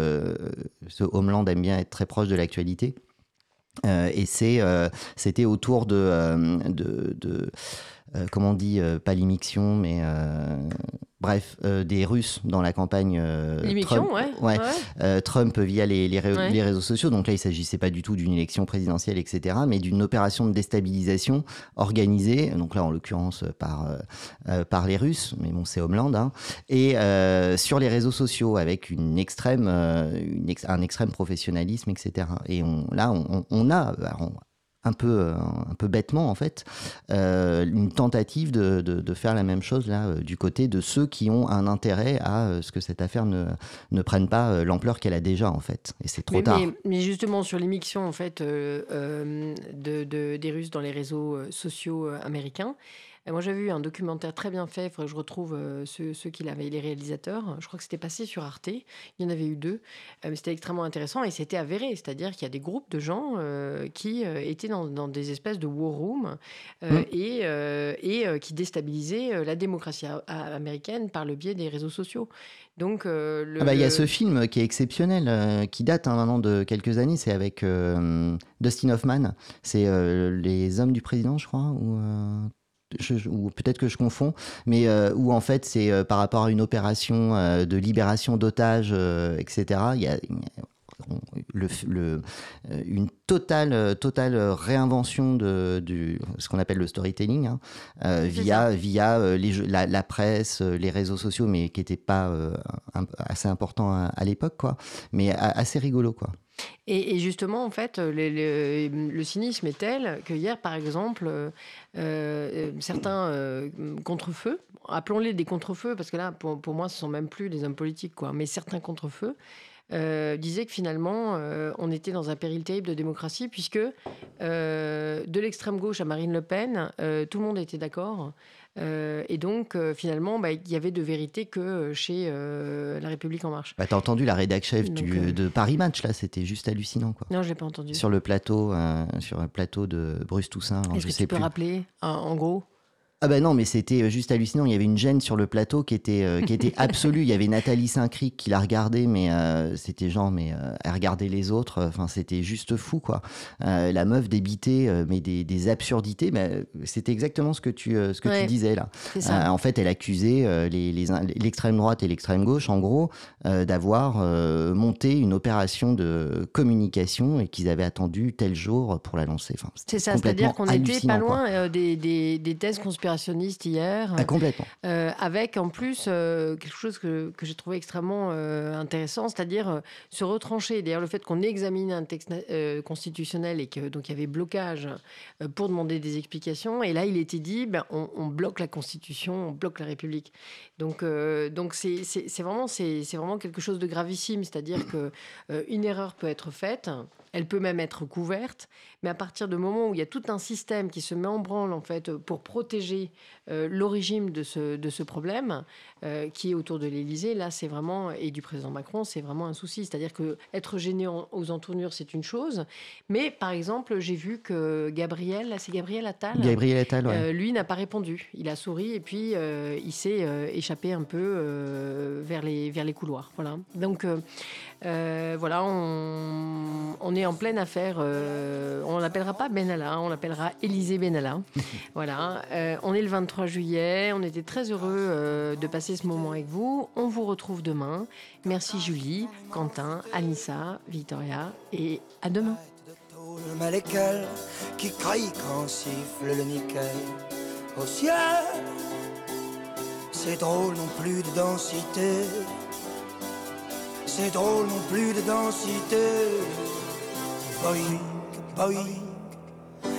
ce Homeland aime bien être très proche de l'actualité. Et c'est, c'était autour de, de, de comment on dit, euh, pas l'immixtion, mais euh, bref, euh, des Russes dans la campagne. euh, Trump. ouais. Ouais. ouais. Euh, Trump via les, les, ré- Ouais. les réseaux sociaux. Donc là, il s'agissait pas du tout d'une élection présidentielle, etc., mais d'une opération de déstabilisation organisée, donc là, en l'occurrence, euh, par, euh, euh, par les Russes, mais bon, c'est Homeland, hein, et euh, sur les réseaux sociaux avec une extrême, euh, une ex- un extrême professionnalisme, etc. Et on, là, on, on- on a alors, on- un peu, euh, un peu bêtement en fait, euh, une tentative de, de- de faire la même chose là euh, du côté de ceux qui ont un intérêt à euh, ce que cette affaire ne, ne prenne pas l'ampleur qu'elle a déjà en fait. Et c'est trop mais, tard. mais- mais justement, sur l'émission en fait, de, de- des Russes dans les réseaux sociaux américains, moi j'avais vu un documentaire très bien fait, il faudrait que je retrouve euh, ceux, ceux qui l'avaient, les réalisateurs. Je crois que c'était passé sur Arte, il y en avait eu deux, Euh, mais c'était extrêmement intéressant et c'était avéré, c'est-à-dire qu'il y a des groupes de gens euh, qui étaient dans, dans des espèces de war rooms euh, Mm. et, euh, et qui déstabilisaient la démocratie américaine par le biais des réseaux sociaux. Donc, Ah bah, Il y a ce film qui est exceptionnel, qui date hein, maintenant de quelques années, c'est avec Dustin Hoffman, c'est Les Hommes du Président, je crois, ou, ou peut-être que je confonds, mais euh, où en fait c'est euh, par rapport à une opération euh, de libération d'otages, etc. le, le- euh, une totale, euh, totale réinvention de du, ce qu'on appelle le storytelling hein, euh, via, via euh, les jeux- la, la presse, euh, les réseaux sociaux, mais qui n'étaient pas euh, assez importants à, à l'époque, quoi. Mais a- assez rigolo, quoi. Et, et justement, en fait, le, le- le cynisme est tel que hier, par exemple, euh, euh, certains euh, contre-feux, appelons-les des contre-feux, parce que là, pour, pour moi, ce sont même plus des hommes politiques, quoi, mais certains contre-feux, euh, disaient que finalement, euh, on était dans un péril terrible de démocratie, puisque euh, de l'extrême gauche à Marine Le Pen, tout le monde était d'accord. Euh, et donc, euh, finalement, bah, il y avait de vérité que chez La République En Marche. Bah, T'as entendu la rédac chef Donc, du, de Paris Match, là, c'était juste hallucinant, quoi. Non, je l'ai pas entendu. Sur le plateau, sur le plateau de Bruce Toussaint, Est-ce que sais tu peux plus. rappeler, en, en gros? Ah bah non, mais c'était euh, juste hallucinant. Il y avait une gêne sur le plateau qui était, euh, qui était absolue. Il y avait Nathalie Saint-Cric qui la regardait, mais euh, c'était genre, mais euh, elle regardait les autres. Enfin, c'était juste fou, quoi. La meuf débitait, mais des, des absurdités. Mais c'était exactement ce que tu, ce que Ouais, tu disais là. En fait, elle accusait les- les- l'extrême droite et l'extrême gauche, en gros, d'avoir monté une opération de communication et qu'ils avaient attendu tel jour pour la lancer. Enfin, C'est ça, c'est-à-dire qu'on était pas loin des, des- des thèses conspirationnistes hier, Ah, complètement. euh, avec en plus euh, quelque chose que, que j'ai trouvé extrêmement euh, intéressant, c'est-à-dire se retrancher. D'ailleurs, le fait qu'on ait examiné un texte constitutionnel et que donc il y avait blocage pour demander des explications, et là il était dit, ben, on, on bloque la Constitution, on bloque la République. Donc, donc c'est c'est- c'est vraiment c'est c'est vraiment quelque chose de gravissime, c'est-à-dire que une erreur peut être faite, elle peut même être couverte, mais à partir du moment où il y a tout un système qui se met en branle en fait pour protéger euh, l'origine de ce, de ce problème euh, qui est autour de l'Élysée, là c'est vraiment et du président Macron, c'est vraiment un souci. C'est-à-dire que être gêné en- aux entournures c'est une chose, mais par exemple j'ai vu que Gabriel, là c'est Gabriel Attal. Gabriel Attal, ouais. Euh, lui n'a pas répondu. Il a souri et puis euh, il s'est échappé un peu vers, les, vers les couloirs. Voilà. Donc voilà, on, on est en pleine affaire. on l'appellera pas Benalla, hein, on l'appellera Élysée Benalla. voilà. On est le 23 juillet. On était très heureux de passer ce moment avec vous. On vous retrouve demain. Merci Julie, Quentin, Anissa, Victoria et à demain. Qui craille quand siffle le nickel au ciel. C'est drôle non plus de densité. C'est drôle non plus de densité. Boing, boing.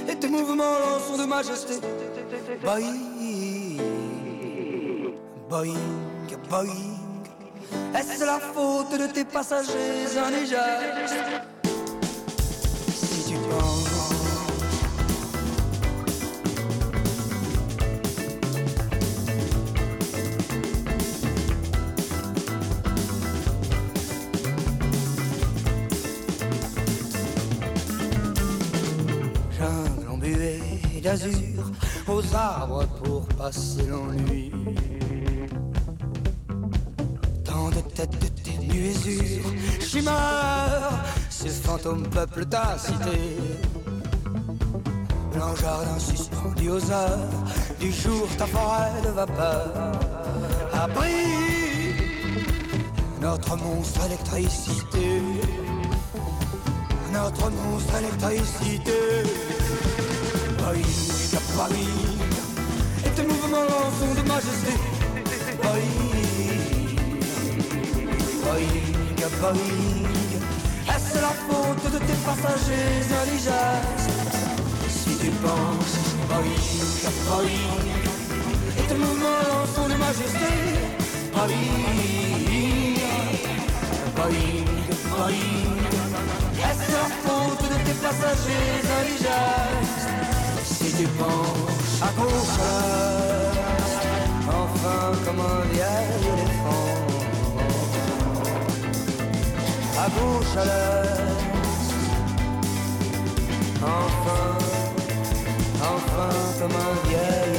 Et tes mouvements sont de majesté. Boing, boing, boing. Est-ce la faute de tes passagers geste Si tu penses jungle embuée d'azur, aux arbres pour passer l'ennui. Tant de tes nuésures, chimère, ces fantômes peuplent ta cité. Blanc jardin suspendu aux heures du jour, ta forêt de vapeur. Abri, notre monstre électricité notre monstre électricité. Boing, boing, et tes mouvements sont de majesté. Boing, boing, est-ce la faute de tes passagers indigènes? Tu penses Boeing, Boeing Et tes mouvements sont de majesté. Boeing, Boeing, Boeing Est-ce la faute de tes passagers indigènes? Si tu penses à Enfin comme un vieil éléphant À gauche à l'est Enfin, enfin comme un vieil